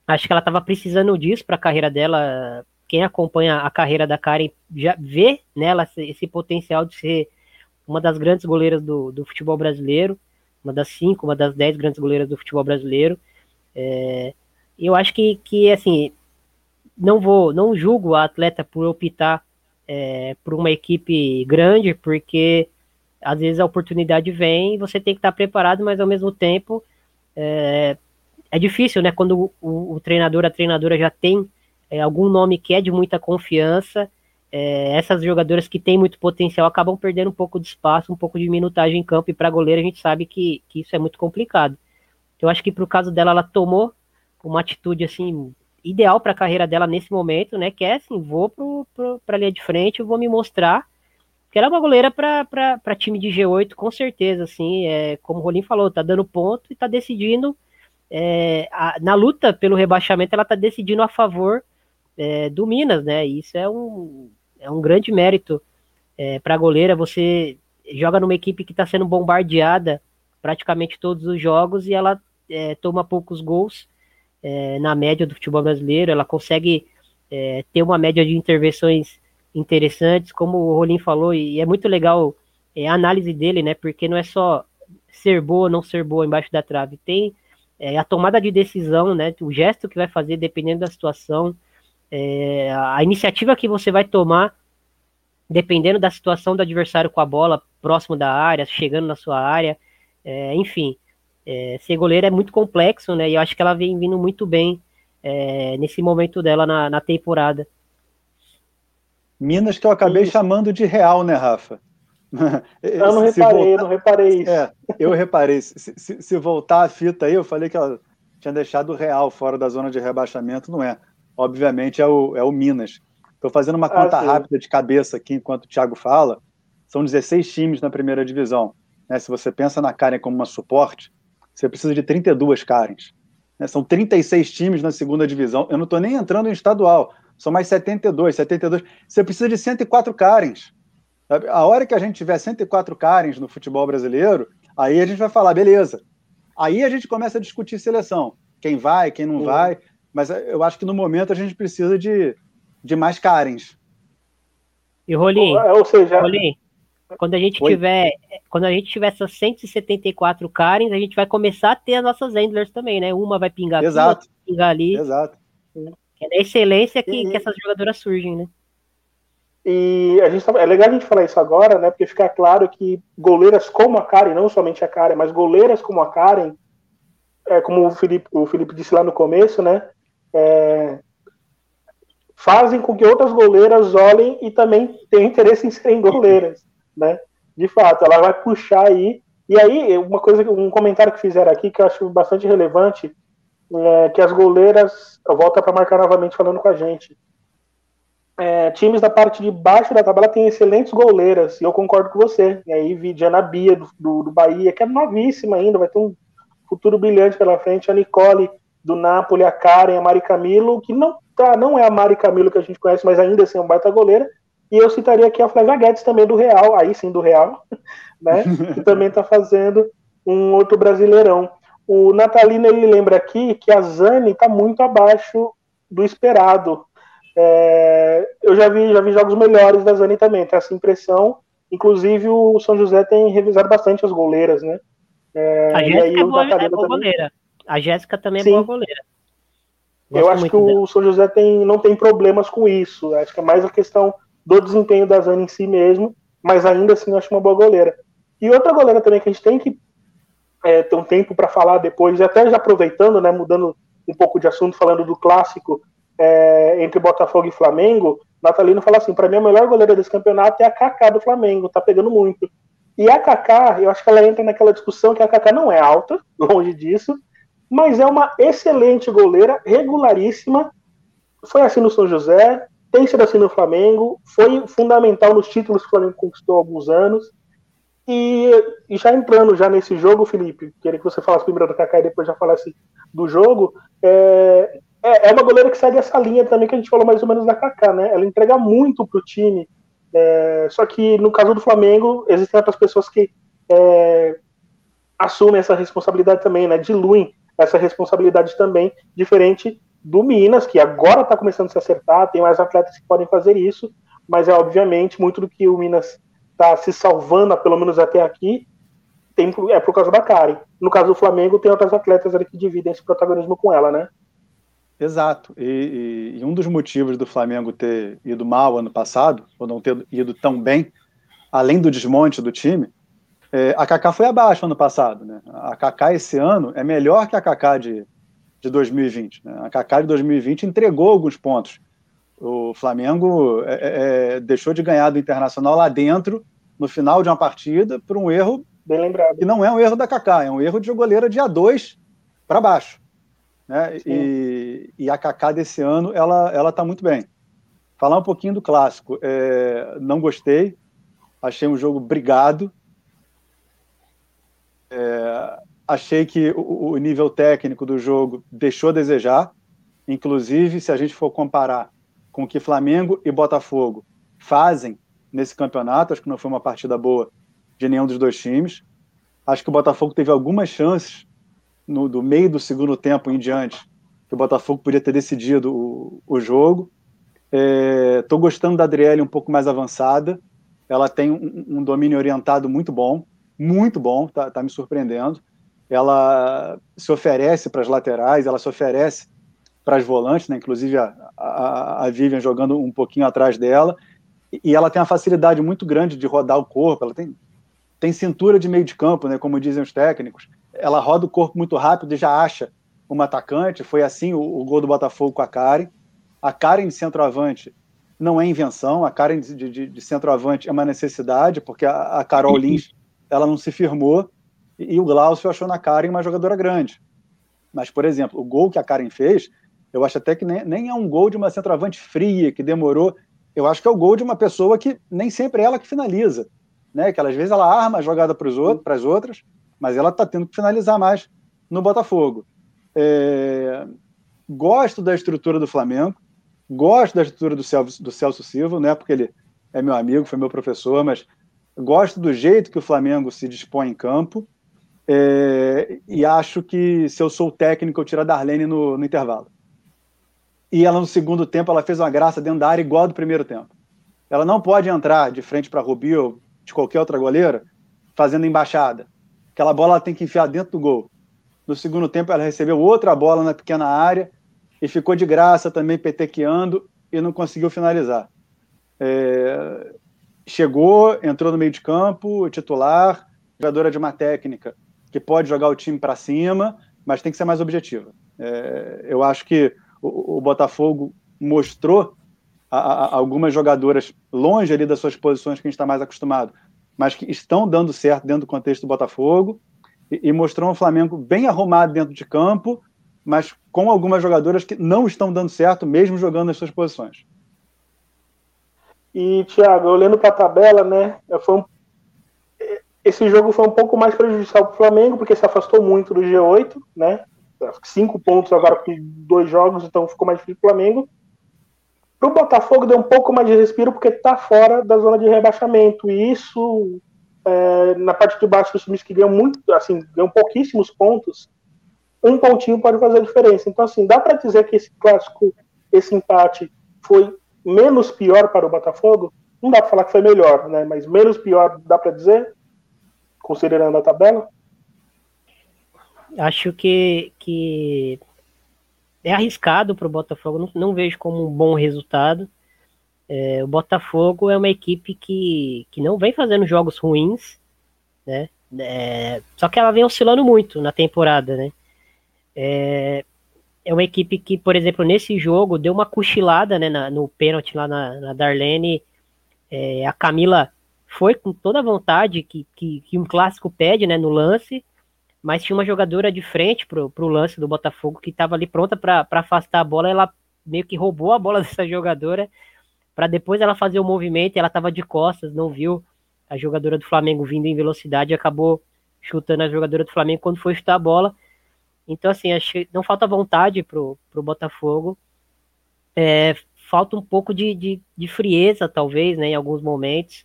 Acho que ela estava precisando disso para a carreira dela. Quem acompanha a carreira da Karen já vê nela esse potencial de ser uma das grandes goleiras do, do futebol brasileiro, uma das cinco, uma das dez grandes goleiras do futebol brasileiro. É, eu acho que, que assim, não vou, não julgo a atleta por optar é, por uma equipe grande, porque às vezes a oportunidade vem e você tem que estar preparado, mas ao mesmo tempo é, é difícil, né? Quando o, o, treinador, a treinadora já tem é, algum nome que é de muita confiança, é, essas jogadoras que têm muito potencial acabam perdendo um pouco de espaço, um pouco de minutagem em campo, e para goleiro a gente sabe que, que isso é muito complicado. Eu acho que pro caso dela, ela tomou uma atitude assim ideal para a carreira dela nesse momento, né? Que é assim, vou pro, pra linha de frente, eu vou me mostrar. Que ela é uma goleira para time de G8, com certeza, assim. É, como o Rolim falou, tá dando ponto e tá decidindo é, a, na luta pelo rebaixamento, ela está decidindo a favor é, do Minas, né? Isso é um, é um grande mérito é, para a goleira. Você joga numa equipe que está sendo bombardeada praticamente todos os jogos e ela é, toma poucos gols é, na média do futebol brasileiro. Ela consegue é, ter uma média de intervenções interessantes, como o Rolim falou, e é muito legal é, a análise dele, né? Porque não é só ser boa ou não ser boa embaixo da trave, tem é, a tomada de decisão, né? O gesto que vai fazer dependendo da situação, é, a iniciativa que você vai tomar dependendo da situação do adversário com a bola próximo da área, chegando na sua área, é, enfim, é, ser goleiro é muito complexo, né? E eu acho que ela vem vindo muito bem é, nesse momento dela na, na, temporada. Minas que eu acabei isso. chamando de Real, né, Rafa? Eu não reparei, voltar... não reparei isso. É, eu reparei. Se, se, se, voltar a fita aí, eu falei que ela tinha deixado o Real fora da zona de rebaixamento, não é. Obviamente é o, é o Minas. Estou fazendo uma conta ah, rápida de cabeça aqui enquanto o Thiago fala. São 16 times na primeira divisão. Né? Se você pensa na Karen como uma suporte, você precisa de 32 Karens. Né? São 36 times na segunda divisão. Eu não estou nem entrando em estadual. São mais 72, 72. Você precisa de 104 Karens. A hora que a gente tiver 104 Karens no futebol brasileiro, aí a gente vai falar, beleza. Aí a gente começa a discutir seleção. Quem vai, quem não Sim. vai. Mas eu acho que no momento a gente precisa de, de mais Karens. E Rolim, ou seja, Rolim, quando a gente Oi? tiver, quando a gente tiver essas 174 Karens, a gente vai começar a ter as nossas Endlers também, né? Uma vai pingar Exato. aqui, pingar ali. Exato. É na excelência que, e... que essas jogadoras surgem, né? E a gente, tá, é legal a gente falar isso agora, né? Porque fica claro que goleiras como a Karen, não somente a Karen, mas goleiras como a Karen, é, como o Felipe, o Felipe disse lá no começo, né? É, fazem com que outras goleiras olhem e também tenham interesse em serem goleiras né? De fato, ela vai puxar aí. E aí, uma coisa, um comentário que fizeram aqui que eu acho bastante relevante, é que as goleiras, volta para marcar novamente falando com a gente. É, times da parte de baixo da tabela têm excelentes goleiras, e eu concordo com você. E aí, vi Diana Bia do, do, do, Bahia, que é novíssima ainda, vai ter um futuro brilhante pela frente. A Nicole do Napoli, a Karen, a Mari Camilo, que não, tá, não é a Mari Camilo que a gente conhece, mas ainda assim é um baita goleira. E eu citaria aqui a Flávia Guedes também do Real, aí sim do Real, né? que também está fazendo um outro brasileirão. O Natalino ele lembra aqui que a Zani está muito abaixo do esperado. É, eu já vi, já vi jogos melhores da Zani também, tem essa impressão. Inclusive o São José tem revisado bastante as goleiras, né? É, a Jéssica é, boa, é boa goleira. A Jéssica também é Sim. boa goleira. Gosto eu acho que o São José tem, não tem problemas com isso. Acho que é mais a questão do desempenho da Zana em si mesmo, mas ainda assim eu acho uma boa goleira. E outra goleira também que a gente tem que é, ter um tempo para falar depois, e até já aproveitando, né, mudando um pouco de assunto, falando do clássico é, entre Botafogo e Flamengo, Natalino fala assim: para mim a melhor goleira desse campeonato é a Kaká do Flamengo, tá pegando muito. E a Kaká, eu acho que ela entra naquela discussão que a Kaká não é alta, longe disso, mas é uma excelente goleira, regularíssima. Foi assim no São José, tem sido assim no Flamengo, foi fundamental nos títulos que o Flamengo conquistou há alguns anos. E, e já entrando já nesse jogo, Felipe, queria que você falasse primeiro do Kaká e depois já falasse do jogo. É, é, é, uma goleira que segue essa linha também que a gente falou mais ou menos da Kaká, né? Ela entrega muito pro time. É, só que no caso do Flamengo, existem outras pessoas que é, assumem essa responsabilidade também, né? Diluem essa responsabilidade também, diferente do Minas, que agora está começando a se acertar, tem mais atletas que podem fazer isso, mas é obviamente muito do que o Minas está se salvando, pelo menos até aqui, tem, é por causa da Karen. No caso do Flamengo, tem outras atletas ali que dividem esse protagonismo com ela, né? Exato. E, e, e, um dos motivos do Flamengo ter ido mal ano passado, ou não ter ido tão bem, além do desmonte do time, é, a Kaká foi abaixo ano passado. Né? A Kaká esse ano é melhor que a Kaká de de 2020. Né? A Kaká de 2020 entregou alguns pontos. O Flamengo é, é, é, deixou de ganhar do Internacional lá dentro, no final de uma partida, por um erro Bem lembrado. que não é um erro da Kaká, é um erro de goleira de A2 para baixo. Né? E, e, a Kaká desse ano, ela ela está muito bem. Falar um pouquinho do clássico. É, não gostei, achei um jogo brigado. É, achei que o, o nível técnico do jogo deixou a desejar. Inclusive, se a gente for comparar com o que Flamengo e Botafogo fazem nesse campeonato, acho que não foi uma partida boa de nenhum dos dois times. Acho que o Botafogo teve algumas chances no, do meio do segundo tempo em diante, que o Botafogo podia ter decidido o, o jogo. Estou é, gostando da Adriele um pouco mais avançada. Ela tem um, um domínio orientado muito bom, muito bom, tá, tá me surpreendendo. Ela se oferece para as laterais, ela se oferece para as volantes, né? inclusive a, a, a Vivian jogando um pouquinho atrás dela. E ela tem uma facilidade muito grande de rodar o corpo, ela tem, tem cintura de meio de campo, né? como dizem os técnicos. Ela roda o corpo muito rápido e já acha uma atacante. Foi assim o, o gol do Botafogo com a Karen. A Karen de centroavante não é invenção, a Karen de, de, de centroavante é uma necessidade, porque a, a Carol Lins ela não se firmou e, e o Glaucio achou na Karen uma jogadora grande. Mas, por exemplo, o gol que a Karen fez, eu acho até que nem, nem é um gol de uma centroavante fria, que demorou. Eu acho que é o gol de uma pessoa que nem sempre é ela que finaliza. Né? Que às vezes ela arma a jogada para as outras, mas ela está tendo que finalizar mais no Botafogo. É... Gosto da estrutura do Flamengo, gosto da estrutura do Celso, do Celso Silva, não é porque ele é meu amigo, foi meu professor, mas gosto do jeito que o Flamengo se dispõe em campo é... e acho que se eu sou o técnico eu tiro a Darlene no, no intervalo. E ela no segundo tempo ela fez uma graça dentro da área igual do primeiro tempo. Ela não pode entrar de frente para Rubi ou de qualquer outra goleira fazendo embaixada. Aquela bola ela tem que enfiar dentro do gol. No segundo tempo, ela recebeu outra bola na pequena área e ficou de graça também petequeando e não conseguiu finalizar. É... Chegou, entrou no meio de campo, titular, jogadora de uma técnica que pode jogar o time para cima, mas tem que ser mais objetiva. É... Eu acho que o, o Botafogo mostrou a, a, algumas jogadoras longe ali das suas posições que a gente está mais acostumado, mas que estão dando certo dentro do contexto do Botafogo e, e mostrou um Flamengo bem arrumado dentro de campo, mas com algumas jogadoras que não estão dando certo, mesmo jogando nas suas posições. E, Thiago, olhando para a tabela, né, um... esse jogo foi um pouco mais prejudicial para o Flamengo, porque se afastou muito do G8, né? Cinco pontos agora com dois jogos, então ficou mais difícil para o Flamengo. Para o Botafogo deu um pouco mais de respiro, porque está fora da zona de rebaixamento. E isso é, na parte de baixo dos times que ganham muito, assim, ganham pouquíssimos pontos, um pontinho pode fazer a diferença. Então, assim, dá para dizer que esse clássico, esse empate, foi menos pior para o Botafogo? Não dá para falar que foi melhor, né? Mas menos pior dá para dizer, considerando a tabela? Acho que, que é arriscado para o Botafogo, não, não vejo como um bom resultado. É, o Botafogo é uma equipe que, que não vem fazendo jogos ruins, né? É, só que ela vem oscilando muito na temporada, né? É, é uma equipe que, por exemplo, nesse jogo deu uma cochilada, né? Na, no pênalti lá na, na Darlene. É, a Camila foi com toda a vontade que, que, que, um clássico pede, né? No lance, mas tinha uma jogadora de frente pro, pro lance do Botafogo que estava ali pronta para afastar a bola. Ela meio que roubou a bola dessa jogadora para depois ela fazer o movimento, ela estava de costas, não viu a jogadora do Flamengo vindo em velocidade e acabou chutando a jogadora do Flamengo quando foi chutar a bola. Então, assim, acho que não falta vontade pro, pro Botafogo. É, falta um pouco de, de, de, frieza, talvez, né, em alguns momentos,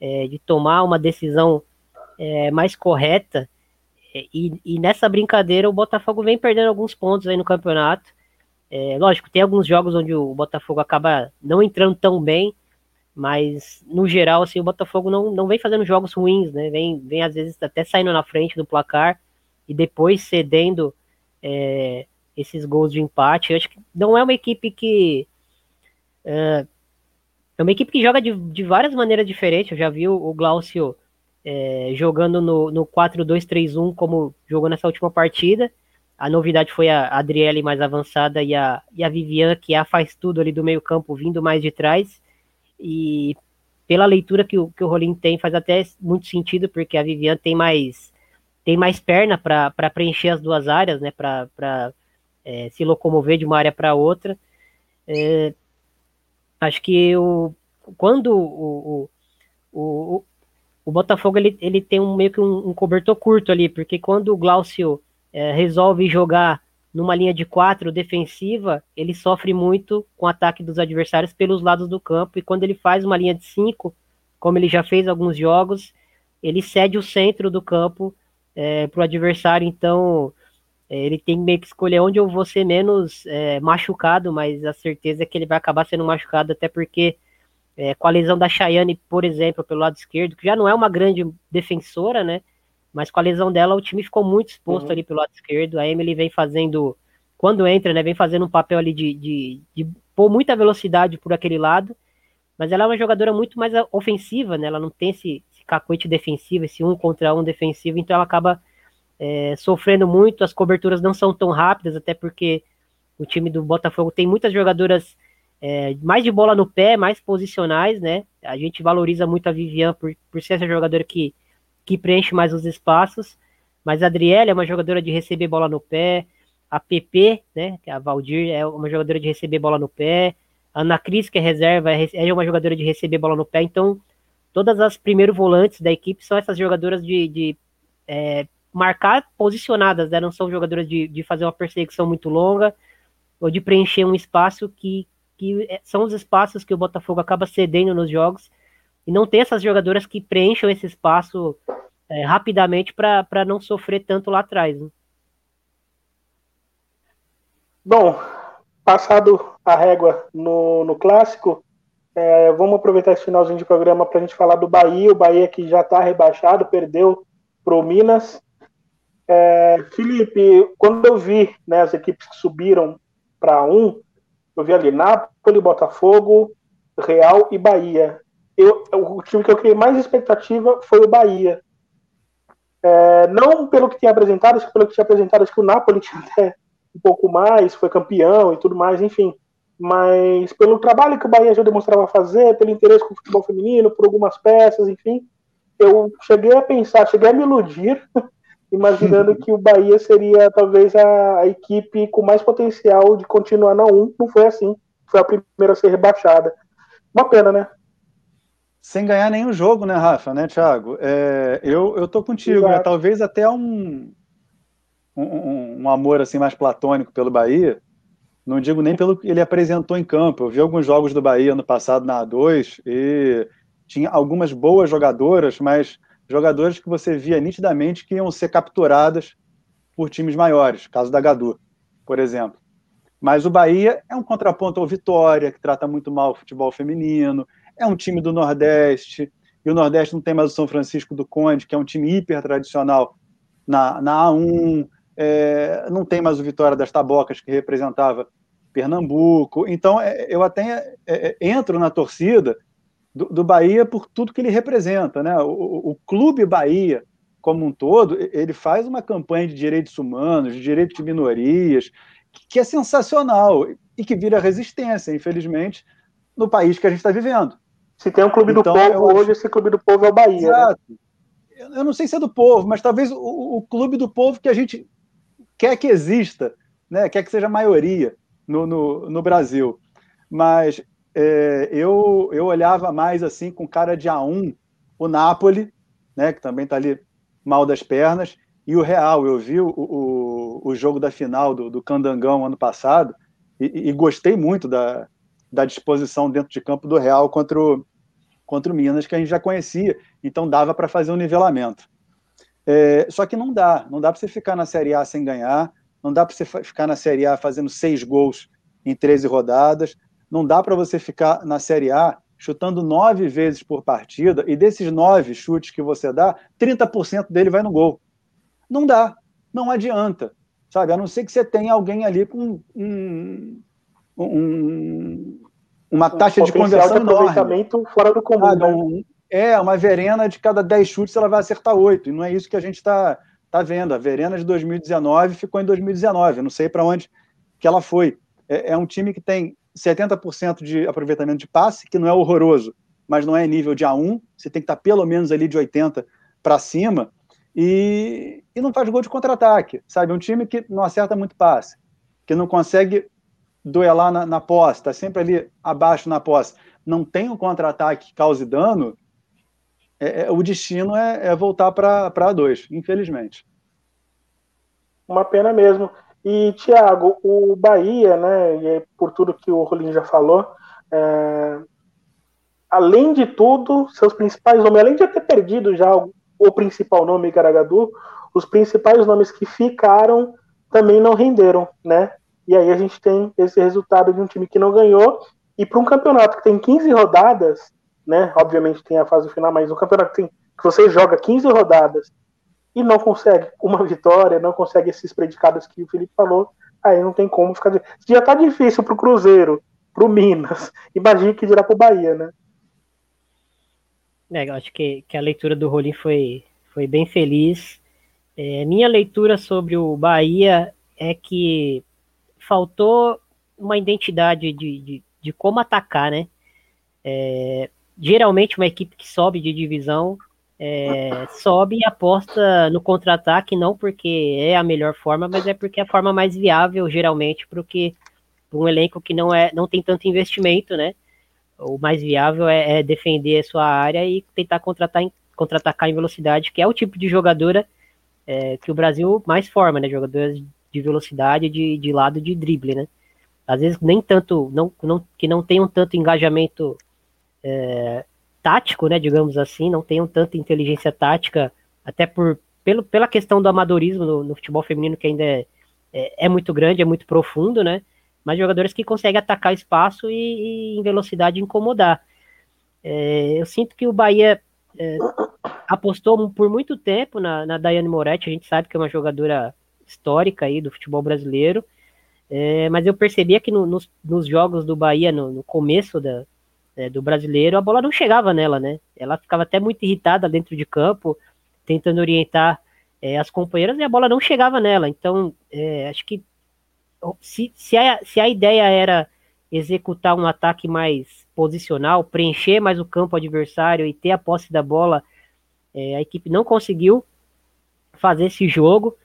é, de tomar uma decisão é, mais correta. É, e, e, nessa brincadeira, o Botafogo vem perdendo alguns pontos aí no campeonato. É, lógico, tem alguns jogos onde o Botafogo acaba não entrando tão bem, mas no geral, assim, o Botafogo não, não vem fazendo jogos ruins, né? Vem, vem às vezes até saindo na frente do placar e depois cedendo é, esses gols de empate. Eu acho que não é uma equipe que. É, é uma equipe que joga de, de várias maneiras diferentes. Eu já vi o, o Glaucio é, jogando no, no 4-2-3-1 como jogou nessa última partida. A novidade foi a Adriele mais avançada e a, e a Vivian, que a faz tudo ali do meio campo, vindo mais de trás. E pela leitura que o, que o Rolim tem, faz até muito sentido, porque a Vivian tem mais tem mais perna para preencher as duas áreas, né? Para é, se locomover de uma área para outra. É, acho que o, quando o, o, o, o Botafogo ele, ele tem um, meio que um, um cobertor curto ali, porque quando o Glaucio é, resolve jogar numa linha de quatro defensiva, ele sofre muito com o ataque dos adversários pelos lados do campo, e quando ele faz uma linha de cinco, como ele já fez alguns jogos, ele cede o centro do campo é, para o adversário, então é, ele tem meio que escolher onde eu vou ser menos é, machucado, mas a certeza é que ele vai acabar sendo machucado, até porque é, com a lesão da Chayane, por exemplo, pelo lado esquerdo, que já não é uma grande defensora, né? Mas com a lesão dela, o time ficou muito exposto uhum. ali pelo lado esquerdo. A Emily vem fazendo, quando entra, né? Vem fazendo um papel ali de, de, de pôr muita velocidade por aquele lado. Mas ela é uma jogadora muito mais ofensiva, né? Ela não tem esse cacoete defensivo, esse um contra um defensivo, então ela acaba é, sofrendo muito. As coberturas não são tão rápidas, até porque o time do Botafogo tem muitas jogadoras é, mais de bola no pé, mais posicionais, né? A gente valoriza muito a Vivian por, por ser essa jogadora que, que preenche mais os espaços, mas a Adriele é uma jogadora de receber bola no pé, a PP, né, é a Valdir é uma jogadora de receber bola no pé, a Ana Cris, que é reserva, é, é uma jogadora de receber bola no pé, então todas as primeiros volantes da equipe são essas jogadoras de, de é, marcar posicionadas, né? não são jogadoras de, de fazer uma perseguição muito longa ou de preencher um espaço que, que é, são os espaços que o Botafogo acaba cedendo nos jogos, e não tem essas jogadoras que preencham esse espaço é, rapidamente para não sofrer tanto lá atrás. Né? Bom, passado a régua no, no clássico, é, vamos aproveitar esse finalzinho de programa para a gente falar do Bahia. O Bahia que já está rebaixado, perdeu para o Minas. É, Felipe, quando eu vi né, as equipes que subiram para um, eu vi ali Napoli, Botafogo, Real e Bahia. Eu, o time que eu criei mais expectativa foi o Bahia. É, não pelo que tinha apresentado, que pelo que tinha apresentado, acho que o Napoli tinha até um pouco mais, foi campeão e tudo mais, enfim. Mas pelo trabalho que o Bahia já demonstrava fazer, pelo interesse com o futebol feminino, por algumas peças, enfim, eu cheguei a pensar, cheguei a me iludir imaginando que o Bahia seria talvez a, a, equipe com mais potencial de continuar na 1. Não foi assim. Foi a primeira a ser rebaixada. Uma pena, né? Sem ganhar nenhum jogo, né, Rafa, né, Thiago? É, eu, eu tô contigo, né? Talvez até um, um, um, amor assim mais platônico pelo Bahia. Não digo nem pelo que ele apresentou em campo. Eu vi alguns jogos do Bahia no passado na A2 e tinha algumas boas jogadoras, mas jogadores que você via nitidamente que iam ser capturadas por times maiores, caso da Gadu, por exemplo. Mas o Bahia é um contraponto ao Vitória, que trata muito mal o futebol feminino, é um time do Nordeste, e o Nordeste não tem mais o São Francisco do Conde, que é um time hiper tradicional na, na A1, é, não tem mais o Vitória das Tabocas, que representava Pernambuco. Então, é, eu até é, é entro na torcida do, do, Bahia por tudo que ele representa. Né? O, o, Clube Bahia, como um todo, ele faz uma campanha de direitos humanos, de direitos de minorias, que, que é sensacional e que vira resistência, infelizmente, no país que a gente está vivendo. Se tem um clube então, do povo hoje, esse clube do povo é o Bahia. Né? Exato. Né? Eu não sei se é do povo, mas talvez o, o, clube do povo que a gente quer que exista, né? quer que seja maioria no, no, no Brasil. Mas é, eu, eu olhava mais assim com cara de A1 o Napoli, né, que também está ali mal das pernas, e o Real. Eu vi o, o, o jogo da final do, do Candangão ano passado e, e, gostei muito da, da disposição dentro de campo do Real contra o, contra o Minas, que a gente já conhecia, então dava para fazer um nivelamento. É, só que não dá, não dá para você ficar na Série A sem ganhar, não dá para você ficar na Série A fazendo seis gols em 13 rodadas, não dá para você ficar na Série A chutando nove vezes por partida e desses nove chutes que você dá, 30% dele vai no gol. Não dá, não adianta, sabe? A não ser que você tenha alguém ali com um, um, uma taxa um de conversão de enorme. fora do comum. Né? Um, é, uma Verena de cada 10 chutes ela vai acertar oito, e não é isso que a gente está tá vendo. A Verena de 2019 ficou em 2019, não sei para onde que ela foi. É, é um time que tem 70% de aproveitamento de passe, que não é horroroso, mas não é nível de A1, você tem que estar pelo menos ali de 80 para cima, e, e não faz gol de contra-ataque, sabe? É um time que não acerta muito passe, que não consegue duelar na, na posse, está sempre ali abaixo na posse, não tem um contra-ataque que cause dano, é, é, o destino é, é voltar para A2, infelizmente. Uma pena mesmo. E, Thiago, o Bahia, né, e é por tudo que o Rolim já falou, é, além de tudo, seus principais nomes, além de ter perdido já o, o principal nome, Garagadu, os principais nomes que ficaram também não renderam, né? E aí a gente tem esse resultado de um time que não ganhou, e para um campeonato que tem 15 rodadas, né? Obviamente tem a fase final, mas um campeonato tem, que você joga 15 rodadas e não consegue uma vitória, não consegue esses predicados que o Felipe falou, aí não tem como ficar. Já tá difícil pro Cruzeiro, pro Minas, imagine que dirá pro Bahia, né? É, acho que, que a leitura do Rolim foi, foi bem feliz. É, minha leitura sobre o Bahia é que faltou uma identidade de, de, de como atacar, né? É, geralmente uma equipe que sobe de divisão é, sobe e aposta no contra-ataque, não porque é a melhor forma, mas é porque é a forma mais viável, geralmente, porque um elenco que não é não tem tanto investimento, né? O mais viável é, é defender a sua área e tentar contra-atacar contra em velocidade, que é o tipo de jogadora é, que o Brasil mais forma, né? Jogadoras de velocidade, de, de lado de drible, né? Às vezes nem tanto, não, não, que não tenham tanto engajamento é, tático, né, digamos assim, não tenham tanta inteligência tática, até por pelo, pela questão do amadorismo no, no futebol feminino, que ainda é, é, é, muito grande, é muito profundo, né? Mas jogadores que conseguem atacar espaço e, e em velocidade incomodar. É, eu sinto que o Bahia é, apostou por muito tempo na, na Daiane Moretti, a gente sabe que é uma jogadora histórica aí do futebol brasileiro, é, mas eu percebia que no, nos, nos, jogos do Bahia, no, no começo da, é, do brasileiro, a bola não chegava nela, né? Ela ficava até muito irritada dentro de campo, tentando orientar é, as companheiras e a bola não chegava nela. Então, é, acho que se, se, a, se a ideia era executar um ataque mais posicional, preencher mais o campo adversário e ter a posse da bola, é, a equipe não conseguiu fazer esse jogo.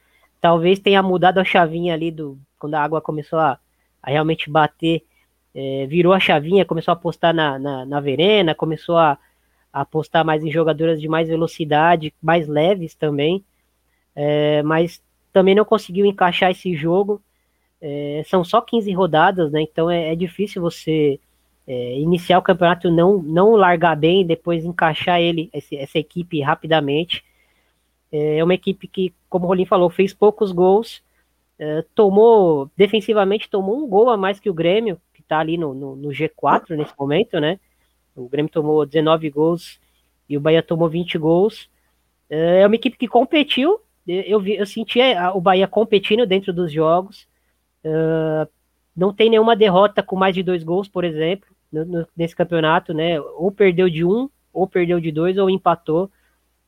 Talvez tenha mudado a chavinha ali do quando a água começou a, a realmente bater é, virou a chavinha, começou a apostar na, na, na Verena, começou a, a, apostar mais em jogadoras de mais velocidade, mais leves também, é, mas também não conseguiu encaixar esse jogo. É, são só 15 rodadas, né? Então é, é difícil você é, iniciar o campeonato não não largar bem, depois encaixar ele esse, essa equipe rapidamente. É, é uma equipe que, como o Rolim falou, fez poucos gols, tomou defensivamente tomou um gol a mais que o Grêmio, está ali no, no, no, G4 nesse momento, né? O Grêmio tomou 19 gols e o Bahia tomou 20 gols. É uma equipe que competiu. Eu, vi, eu senti o Bahia competindo dentro dos jogos. Uh, não tem nenhuma derrota com mais de dois gols, por exemplo, no, nesse campeonato, né? Ou perdeu de um, ou perdeu de dois, ou empatou.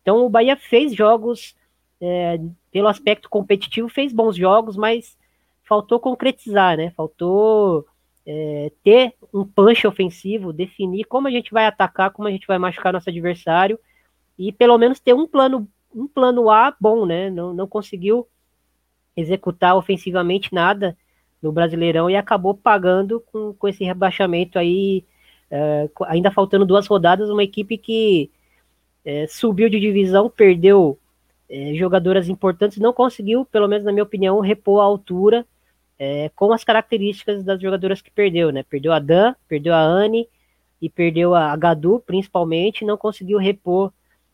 Então o Bahia fez jogos, é, pelo aspecto competitivo, fez bons jogos, mas faltou concretizar, né? Faltou é, ter um punch ofensivo, definir como a gente vai atacar, como a gente vai machucar nosso adversário e pelo menos ter um plano um plano A bom, né? Não, não conseguiu executar ofensivamente nada no Brasileirão e acabou pagando com, com esse rebaixamento aí, é, ainda faltando duas rodadas, uma equipe que é, subiu de divisão, perdeu é, jogadoras importantes, não conseguiu, pelo menos na minha opinião, repor a altura é, com as características das jogadoras que perdeu, né? Perdeu a Dan, perdeu a Anne e perdeu a Gadu, principalmente, não conseguiu repor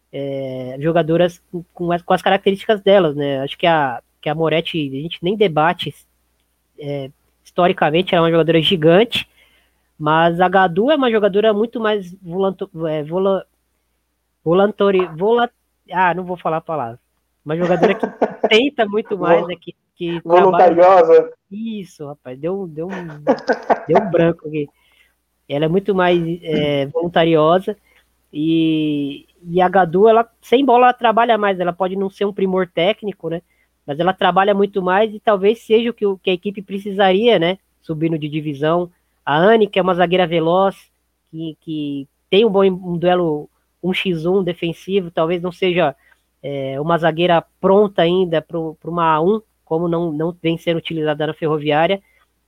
é, jogadoras com as, com as, características delas, né? Acho que a, que a Moretti, a gente nem debate é, historicamente, ela é uma jogadora gigante, mas a Gadu é uma jogadora muito mais volanto, é, vola, volantori, vola, ah, não vou falar a palavra. Uma jogadora que tenta muito mais, né, que que voluntariosa. Trabalha... Isso, rapaz, deu, deu, um, deu um branco aqui. Ela é muito mais é, voluntariosa e, e a Gadu, ela, sem bola, ela trabalha mais. Ela pode não ser um primor técnico, né? Mas ela trabalha muito mais e talvez seja o que, o que a equipe precisaria, né? Subindo de divisão. A Anne, que é uma zagueira veloz, que, que tem um bom um duelo 1x1 defensivo, talvez não seja é, uma zagueira pronta ainda para uma A1, como não, não vem sendo utilizada na Ferroviária,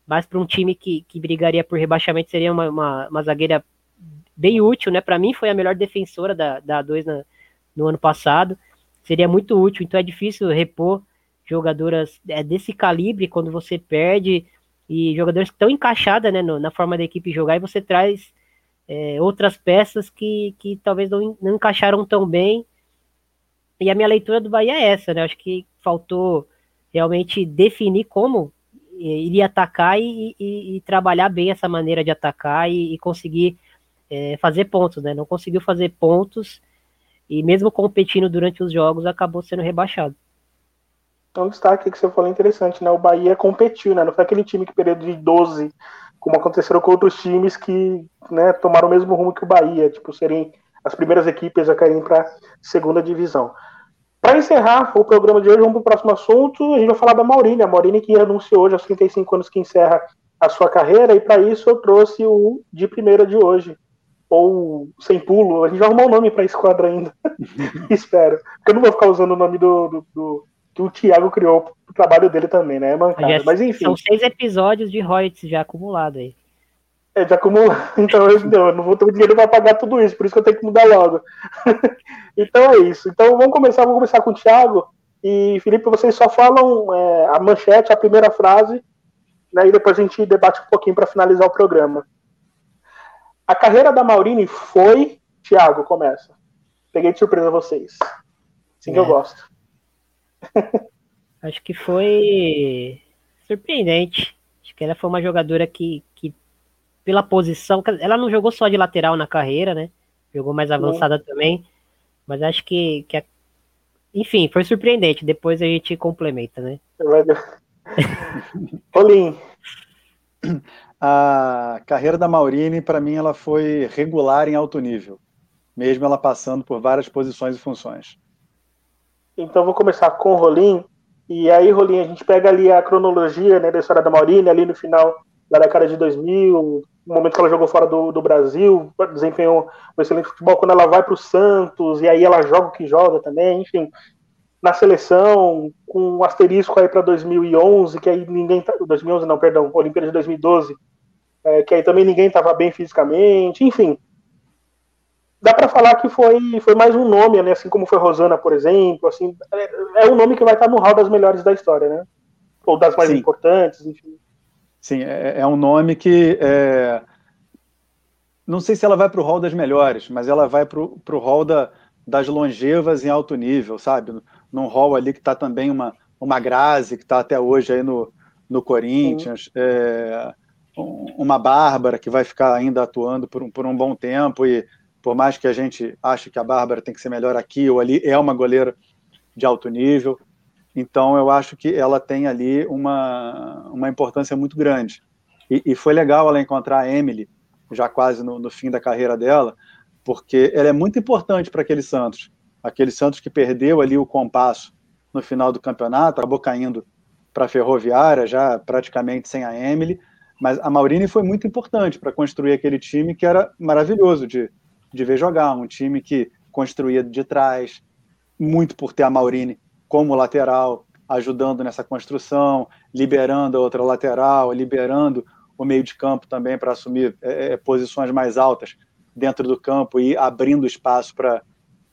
mas para um time que, que brigaria por rebaixamento seria uma, uma, uma zagueira bem útil, né? Para mim foi a melhor defensora da, da A2 na, no ano passado. Seria muito útil, então é difícil repor jogadoras é, desse calibre quando você perde e jogadores que estão né, na forma da equipe jogar e você traz é, outras peças que, que talvez não, não encaixaram tão bem. E a minha leitura do Bahia é essa, né? Acho que faltou realmente definir como é, iria atacar e, e, e trabalhar bem essa maneira de atacar e, e conseguir é, fazer pontos, né? Não conseguiu fazer pontos e mesmo competindo durante os jogos acabou sendo rebaixado. Então, um destaque que você falou interessante, né? O Bahia competiu, né? Não foi aquele time que perdeu de 12, como aconteceram com outros times que né, tomaram o mesmo rumo que o Bahia, tipo, serem as primeiras equipes a caírem para segunda divisão. Para encerrar o programa de hoje, vamos para o próximo assunto. A gente vai falar da Maurínia. A Maurínia que anunciou hoje aos 35 anos que encerra a sua carreira, e para isso eu trouxe o de primeira de hoje, ou sem pulo. A gente vai arrumar um nome para esse quadro ainda. Espero. Porque eu não vou ficar usando o nome do, do, do que o Thiago criou o trabalho dele também, né? É mancada. Mas enfim. São seis episódios de royalties já acumulados aí. É, de acumular. Então eu, não, eu não vou ter dinheiro para pagar tudo isso, por isso que eu tenho que mudar logo. então é isso. Então vamos começar, vamos começar com o Thiago. E Felipe, vocês só falam é, a manchete, a primeira frase, né, e depois a gente debate um pouquinho para finalizar o programa. A carreira da Maurine foi. Thiago, começa. Peguei de surpresa vocês. Assim é. que eu é. gosto. Acho que foi surpreendente. Acho que ela foi uma jogadora que, que pela posição, ela não jogou só de lateral na carreira, né? Jogou mais avançada Sim. também. Mas acho que, que a... enfim, foi surpreendente. Depois a gente complementa, né? Olim. A carreira da Maurine, para mim, ela foi regular em alto nível, mesmo ela passando por várias posições e funções. Então vou começar com o Rolim. E aí, Rolim, a gente pega ali a cronologia né, da história da Maurine, ali no final da década de 2000, no momento que ela jogou fora do, do Brasil, desempenhou um excelente futebol quando ela vai para o Santos, e aí ela joga o que joga também, enfim. Na seleção, com um asterisco aí para 2011, que aí ninguém. 2011 tá, não, perdão, Olimpíada de 2012, é, que aí também ninguém estava bem fisicamente, enfim dá para falar que foi, foi mais um nome, né? Assim como foi Rosana, por exemplo, assim, é, é um nome que vai estar no hall das melhores da história, né? Ou das mais Sim. importantes, enfim. Sim, é, é um nome que é... não sei se ela vai para o hall das melhores, mas ela vai para o hall da, das longevas em alto nível, sabe? Num hall ali que está também uma, uma Grazi, que está até hoje aí no, no Corinthians, é, uma Bárbara que vai ficar ainda atuando por um, por um bom tempo e por mais que a gente ache que a Bárbara tem que ser melhor aqui ou ali, é uma goleira de alto nível. Então, eu acho que ela tem ali uma, uma importância muito grande. E, e foi legal ela encontrar a Emily, já quase no, no fim da carreira dela, porque ela é muito importante para aquele Santos. Aquele Santos que perdeu ali o compasso no final do campeonato, acabou caindo para a Ferroviária, já praticamente sem a Emily. Mas a Maurine foi muito importante para construir aquele time que era maravilhoso de, de ver jogar, um time que construía de trás, muito por ter a Maurine como lateral, ajudando nessa construção, liberando a outra lateral, liberando o meio de campo também para assumir é, é, posições mais altas dentro do campo e abrindo espaço para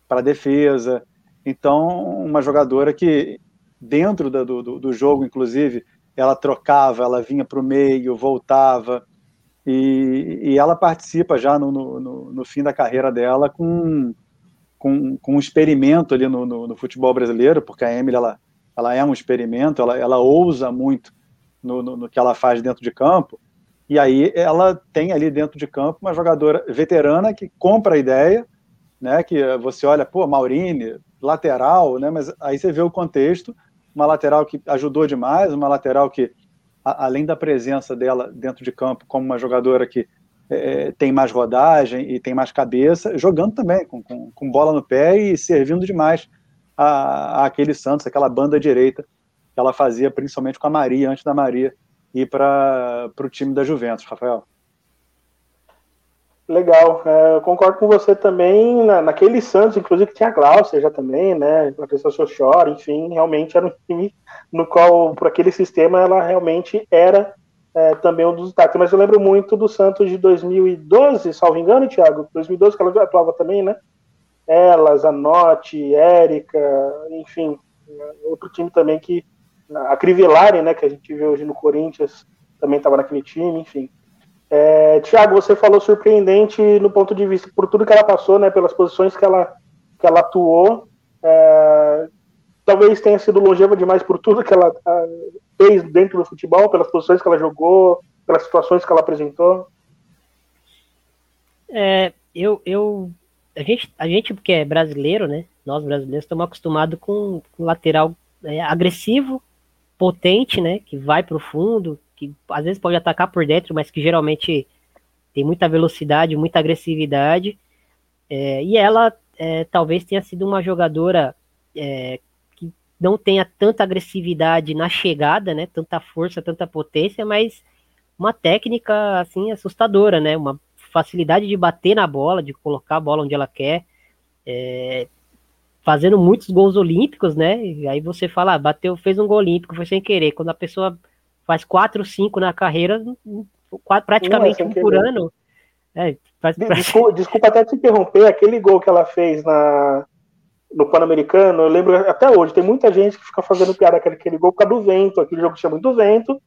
a defesa. Então, uma jogadora que, dentro do, do, do jogo, inclusive, ela trocava, ela vinha para o meio, voltava, e, e ela participa já no, no, no, fim da carreira dela com, com, com um experimento ali no, no, no, futebol brasileiro, porque a Emily ela, ela é um experimento, ela, ela ousa muito no, no, no que ela faz dentro de campo, e aí ela tem ali dentro de campo uma jogadora veterana que compra a ideia, né, que você olha, pô, Maurine, lateral, né, mas aí você vê o contexto, uma lateral que ajudou demais, uma lateral que a, além da presença dela dentro de campo como uma jogadora que é, tem mais rodagem e tem mais cabeça, jogando também, com, com, com bola no pé e servindo demais a, a, aquele Santos, aquela banda direita que ela fazia principalmente com a Maria, antes da Maria ir para o time da Juventus, Rafael. Legal, é, eu concordo com você também na, naquele Santos, inclusive que tinha a Glaucia já também, né? A pessoa chora, enfim, realmente era um time no qual, por aquele sistema, ela realmente era é, também um dos destaques. Mas eu lembro muito do Santos de 2012, salvo engano, Thiago, 2012 que ela atuava também, né? ela, Zanotti, Érica, enfim, outro time também que a Crivellari, né, que a gente vê hoje no Corinthians, também estava naquele time, enfim. É, Tiago, você falou surpreendente no ponto de vista por tudo que ela passou, né, pelas posições que ela, que ela atuou. É, talvez tenha sido longeva demais por tudo que ela a, fez dentro do futebol, pelas posições que ela jogou, pelas situações que ela apresentou. É, eu, eu, a gente, a gente que é brasileiro, né? Nós brasileiros estamos acostumados com, com lateral é, agressivo, potente, né? Que vai para o fundo, que às vezes pode atacar por dentro, mas que geralmente tem muita velocidade, muita agressividade. É, e ela é, talvez tenha sido uma jogadora é, não tenha tanta agressividade na chegada, né? Tanta força, tanta potência, mas uma técnica assim assustadora, né? Uma facilidade de bater na bola, de colocar a bola onde ela quer, é, fazendo muitos gols olímpicos, né? E aí você fala, ah, bateu, fez um gol olímpico, foi sem querer. Quando a pessoa faz quatro, cinco na carreira, quatro, praticamente um por ano. É, faz, desculpa, desculpa, até te interromper, aquele gol que ela fez na, no Pan-Americano, eu lembro até hoje, tem muita gente que fica fazendo piada com aquele gol por causa do vento, aquele jogo chama muito vento,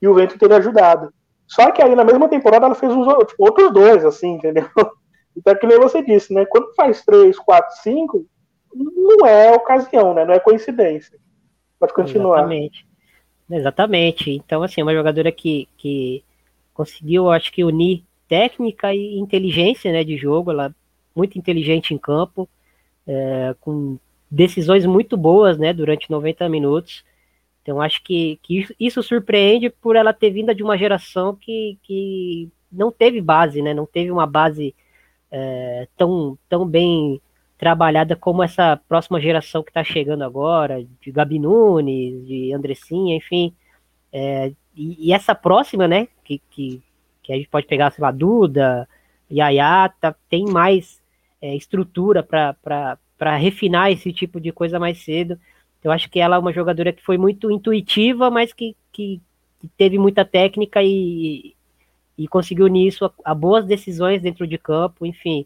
e o vento teria ajudado. Só que aí na mesma temporada ela fez uns tipo, outros dois, assim, entendeu? Então é que nem você disse, né? Quando faz três, quatro, cinco, não é ocasião, né? Não é coincidência. Pode continuar. Exatamente. Exatamente. Então, assim, é uma jogadora que, que conseguiu, acho que, unir técnica e inteligência né, de jogo. Ela é muito inteligente em campo, é, com decisões muito boas né, durante 90 minutos. Então acho que, que isso surpreende por ela ter vindo de uma geração que, que não teve base, né? Não teve uma base é, tão, tão bem trabalhada como essa próxima geração que está chegando agora, de Gabi Nunes, de Andressinha, enfim. É, e, e, essa próxima, né? Que, que, que, a gente pode pegar, sei lá, Duda, Yaya, tá, tem mais é, estrutura para refinar esse tipo de coisa mais cedo. Eu acho que ela é uma jogadora que foi muito intuitiva, mas que, que, que teve muita técnica e, e conseguiu nisso a, a, boas decisões dentro de campo, enfim.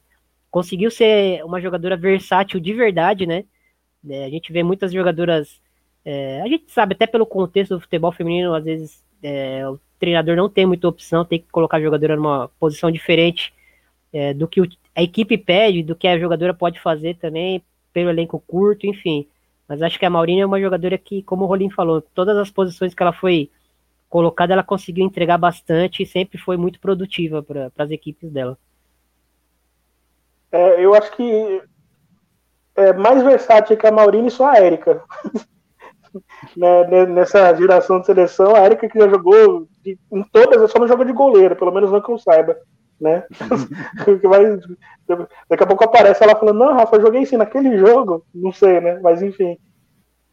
Conseguiu ser uma jogadora versátil de verdade, né? É, a gente vê muitas jogadoras. É, a gente sabe, até pelo contexto do futebol feminino, às vezes é, o treinador não tem muita opção, tem que colocar a jogadora numa posição diferente é, do que a equipe pede, do que a jogadora pode fazer também, pelo elenco curto, enfim. Mas acho que a Maurínia é uma jogadora que, como o Rolim falou, todas as posições que ela foi colocada, ela conseguiu entregar bastante e sempre foi muito produtiva para as equipes dela. É, eu acho que é mais versátil que a Maurínia e só a Érica. né, nessa geração de seleção, a Érica que já jogou em todas, só não joga de goleiro, pelo menos não que eu saiba. Né? daqui a pouco aparece ela falando, não, Rafa, eu joguei sim naquele jogo, não sei, né? Mas enfim.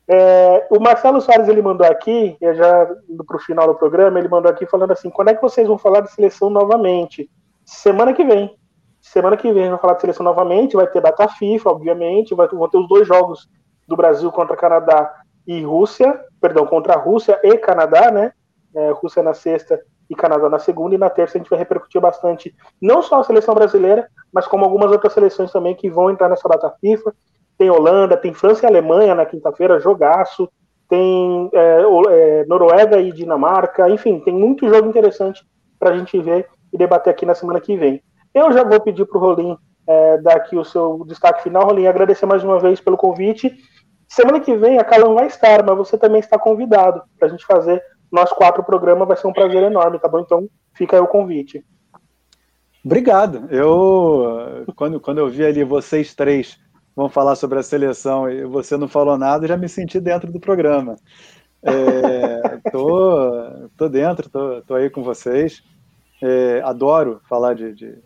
É, o Marcelo Soares ele mandou aqui, já para o final do programa, ele mandou aqui falando assim: quando é que vocês vão falar de seleção novamente? Semana que vem. Semana que vem vai falar de seleção novamente, vai ter data FIFA, obviamente, vai, vão ter os dois jogos do Brasil contra Canadá e Rússia, perdão, contra a Rússia e Canadá, né? É, Rússia na sexta e Canadá na segunda, e na terça a gente vai repercutir bastante, não só a seleção brasileira, mas como algumas outras seleções também que vão entrar nessa data FIFA. Tem Holanda, tem França e Alemanha na quinta-feira, jogaço, tem é, é, Noruega e Dinamarca, enfim, tem muito jogo interessante para a gente ver e debater aqui na semana que vem. Eu já vou pedir para o Rolim é, dar aqui o seu destaque final, Rolim, agradecer mais uma vez pelo convite. Semana que vem a Calan vai estar, mas você também está convidado para a gente fazer nós quatro programas vai ser um prazer enorme, tá bom? Então fica aí o convite. Obrigado. Eu, quando, quando eu vi ali vocês três vão falar sobre a seleção e você não falou nada, já me senti dentro do programa. É, tô, tô dentro, tô, tô aí com vocês. É, adoro falar de, de,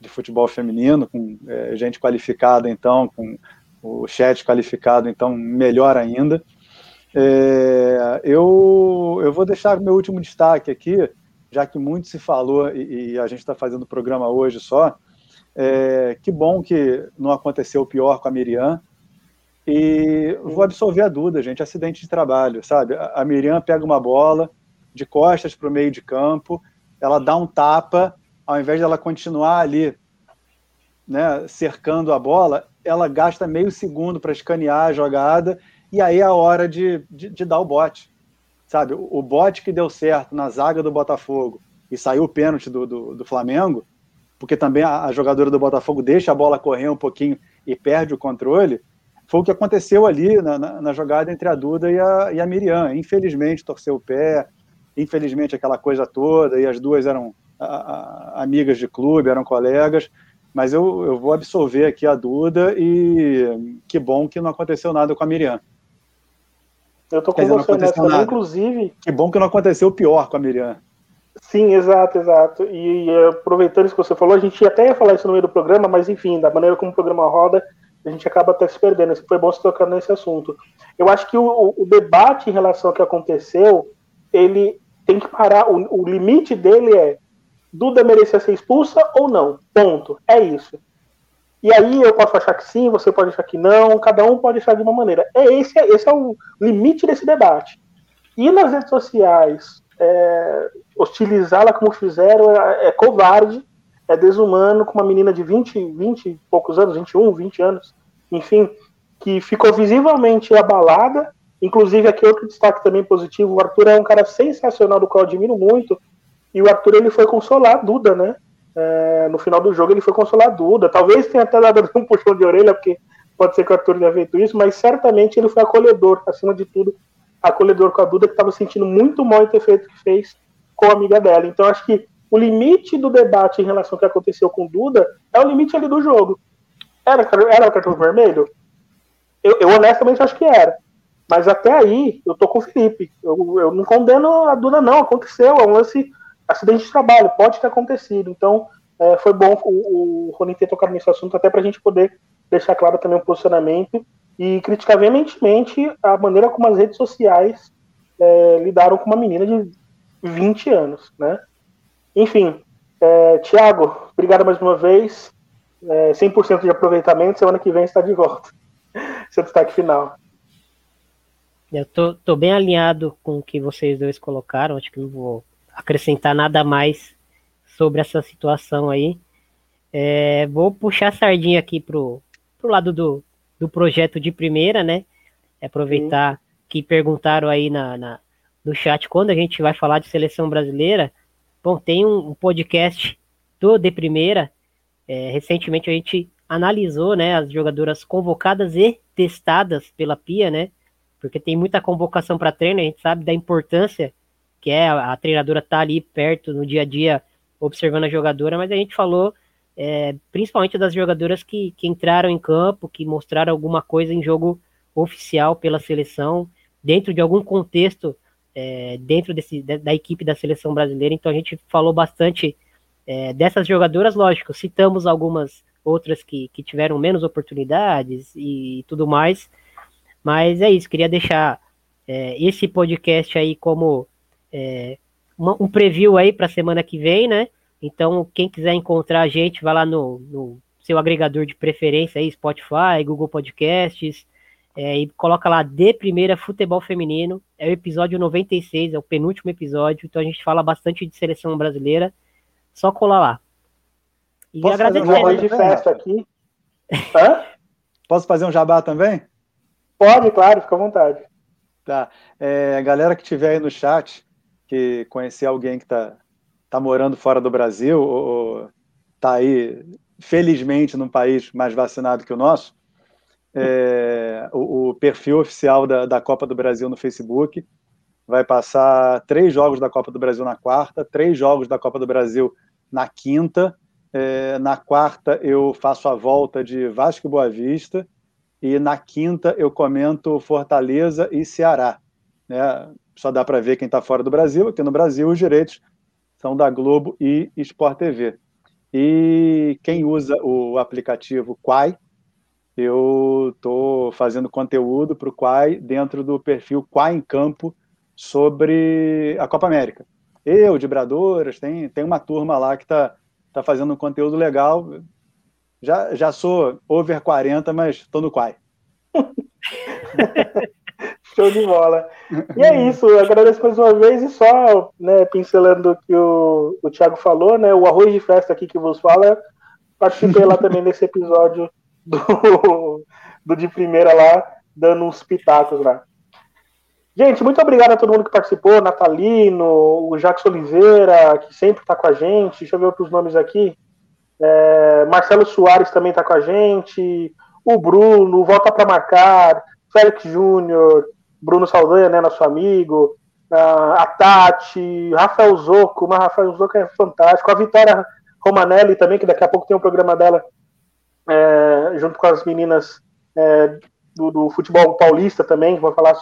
de, futebol feminino, com é, gente qualificada, então, com o chat qualificado, então, melhor ainda. É, eu, eu vou deixar meu último destaque aqui, já que muito se falou e, e a gente está fazendo o programa hoje só. É, que bom que não aconteceu pior com a Miriam. E vou absolver a Duda, gente, acidente de trabalho, sabe? A Miriam pega uma bola de costas para o meio de campo, ela dá um tapa, ao invés dela continuar ali, né, cercando a bola, ela gasta meio segundo para escanear a jogada e aí é a hora de, de, de dar o bote. Sabe, o, bote que deu certo na zaga do Botafogo e saiu o pênalti do, do, do Flamengo, porque também a, a, jogadora do Botafogo deixa a bola correr um pouquinho e perde o controle, foi o que aconteceu ali na, na, na jogada entre a Duda e a, e a Miriam. Infelizmente, torceu o pé, infelizmente aquela coisa toda, e as duas eram a, a, amigas de clube, eram colegas, mas eu, eu vou absolver aqui a Duda e que bom que não aconteceu nada com a Miriam. Eu tô com dizer, você nessa, nada. inclusive. Que bom que não aconteceu o pior com a Miriam. Sim, exato, exato. E, e, aproveitando isso que você falou, a gente até ia falar isso no meio do programa, mas enfim, da maneira como o programa roda, a gente acaba até se perdendo. Foi bom se tocar nesse assunto. Eu acho que o, o, debate em relação ao que aconteceu, ele tem que parar. O, o limite dele é Duda merecia ser expulsa ou não? Ponto. É isso. E aí eu posso achar que sim, você pode achar que não, cada um pode achar de uma maneira. É esse, esse é o limite desse debate. E nas redes sociais, é, hostilizá-la como fizeram é, é, covarde, é desumano com uma menina de 20, 20 e poucos anos, 21, 20 anos, enfim, que ficou visivelmente abalada. Inclusive, aqui outro destaque também positivo: o Arthur é um cara sensacional, do qual eu admiro muito, e o Arthur ele foi consolar a Duda, né? É, no final do jogo ele foi consolar a Duda. Talvez tenha até dado um puxão de orelha, porque pode ser que o Arthur tenha feito isso, mas certamente ele foi acolhedor, acima de tudo, acolhedor com a Duda, que estava sentindo muito mal em ter feito o que fez com a amiga dela. Então acho que o limite do debate em relação ao que aconteceu com Duda é o limite ali do jogo. Era, era o cartão vermelho? Eu, eu honestamente acho que era. Mas até aí, eu tô com o Felipe. Eu, eu não condeno a Duda, não. Aconteceu. É um lance acidente de trabalho, pode ter acontecido. Então, é, foi bom o, o Ronin ter tocado nesse assunto, até para a gente poder deixar claro também o posicionamento e criticar veementemente a maneira como as redes sociais é, lidaram com uma menina de 20 anos, né? Enfim, é, Tiago, obrigado mais uma vez. É, 100% de aproveitamento, semana que vem está de volta. Seu destaque final. Eu tô, tô bem alinhado com o que vocês dois colocaram, acho que não vou acrescentar nada mais sobre essa situação aí. É, vou puxar a sardinha aqui pro, pro lado do, do projeto de primeira, né? É aproveitar Sim. que perguntaram aí na, na, no chat quando a gente vai falar de seleção brasileira. Bom, tem um, um podcast do De Primeira. É, recentemente a gente analisou né, as jogadoras convocadas e testadas pela PIA, né? Porque tem muita convocação para treino, a gente sabe da importância que é a, treinadora tá ali perto no dia a dia observando a jogadora, mas a gente falou é, principalmente das jogadoras que, que entraram em campo, que mostraram alguma coisa em jogo oficial pela seleção, dentro de algum contexto é, dentro desse, da equipe da seleção brasileira. Então a gente falou bastante é, dessas jogadoras, lógico, citamos algumas outras que, que tiveram menos oportunidades e, e tudo mais, mas é isso, queria deixar é, esse podcast aí como é, um preview aí para a semana que vem, né? Então, quem quiser encontrar a gente, vai lá no, no seu agregador de preferência aí, Spotify, Google Podcasts, é, e coloca lá de primeira futebol feminino. É o episódio 96, é o penúltimo episódio, então a gente fala bastante de seleção brasileira. Só colar lá. E Posso agradecer. Fazer um de festa aqui? Hã? Posso fazer um jabá também? Pode, claro, fica à vontade. Tá. É, galera que estiver aí no chat, que conhecer alguém que está tá morando fora do Brasil ou está aí, felizmente, num país mais vacinado que o nosso, é, o, o, perfil oficial da, da Copa do Brasil no Facebook vai passar três jogos da Copa do Brasil na quarta, três jogos da Copa do Brasil na quinta. É, na quarta eu faço a volta de Vasco e Boa Vista e na quinta eu comento Fortaleza e Ceará. Né? Só dá para ver quem está fora do Brasil. Aqui no Brasil, os direitos são da Globo e Sport TV. E quem usa o aplicativo Quai, eu estou fazendo conteúdo para o Quai dentro do perfil Quai em Campo sobre a Copa América. Eu, Vibradoras, tem, tem uma turma lá que está tá fazendo um conteúdo legal. Já, já sou over 40, mas estou no Quai. Show de bola. E é isso, eu agradeço mais uma vez e só, né, pincelando o que o, o Thiago falou, né, o arroz de festa aqui que vos fala, participei lá também desse episódio do, do de primeira lá, dando uns pitacos lá. Gente, muito obrigado a todo mundo que participou, Natalino, o Jacques Oliveira, que sempre está com a gente, deixa eu ver outros nomes aqui. É, Marcelo Soares também está com a gente, o Bruno, Volta para Marcar, Félix Júnior, Bruno Saldanha, né, nosso amigo, a Tati, Rafael Zoco, mas Rafael Zoco é fantástico, a Vitória Romanelli também, que daqui a pouco tem um programa dela é, junto com as meninas é, do, do, futebol paulista também, que vão falar,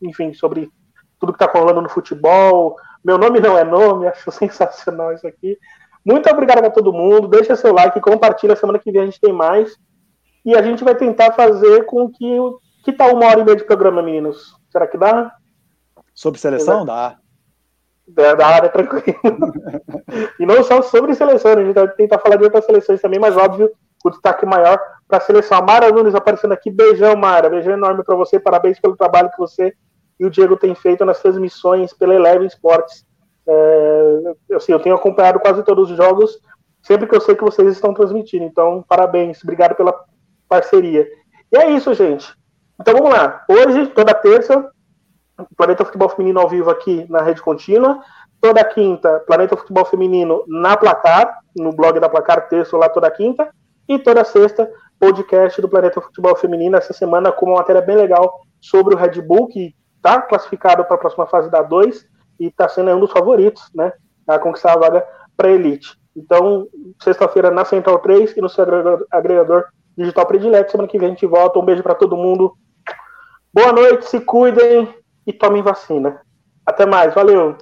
enfim, sobre tudo que está rolando no futebol. Meu nome não é nome, acho sensacional isso aqui. Muito obrigado a todo mundo, deixa seu like, compartilha, semana que vem a gente tem mais. E a gente vai tentar fazer com que. Que tal uma hora e meia de programa, meninos? Será que dá? Sobre seleção? Dá. Da, da área, tranquilo. e não só sobre seleção, a gente vai tentar falar de outras seleções também, mas óbvio, o destaque maior para a seleção. A Mara Nunes aparecendo aqui. Beijão, Mara. Beijão enorme para você. Parabéns pelo trabalho que você e o Diego têm feito nas transmissões pela Eleven Sports. É, assim, eu tenho acompanhado quase todos os jogos, sempre que eu sei que vocês estão transmitindo. Então, parabéns. Obrigado pela parceria. E é isso, gente. Então vamos lá. Hoje, toda terça, Planeta Futebol Feminino ao vivo aqui na Rede Contínua. Toda quinta, Planeta Futebol Feminino na Placar, no blog da Placar, texto lá toda quinta. E toda sexta, podcast do Planeta Futebol Feminino, essa semana com uma matéria bem legal sobre o Red Bull, que está classificado para a próxima fase da 2 e está sendo um dos favoritos né, a conquistar a vaga para a Elite. Então, sexta-feira na Central 3 e no seu agregador digital predileto. Semana que vem a gente volta. Um beijo para todo mundo. Boa noite, se cuidem e tomem vacina. Até mais, valeu!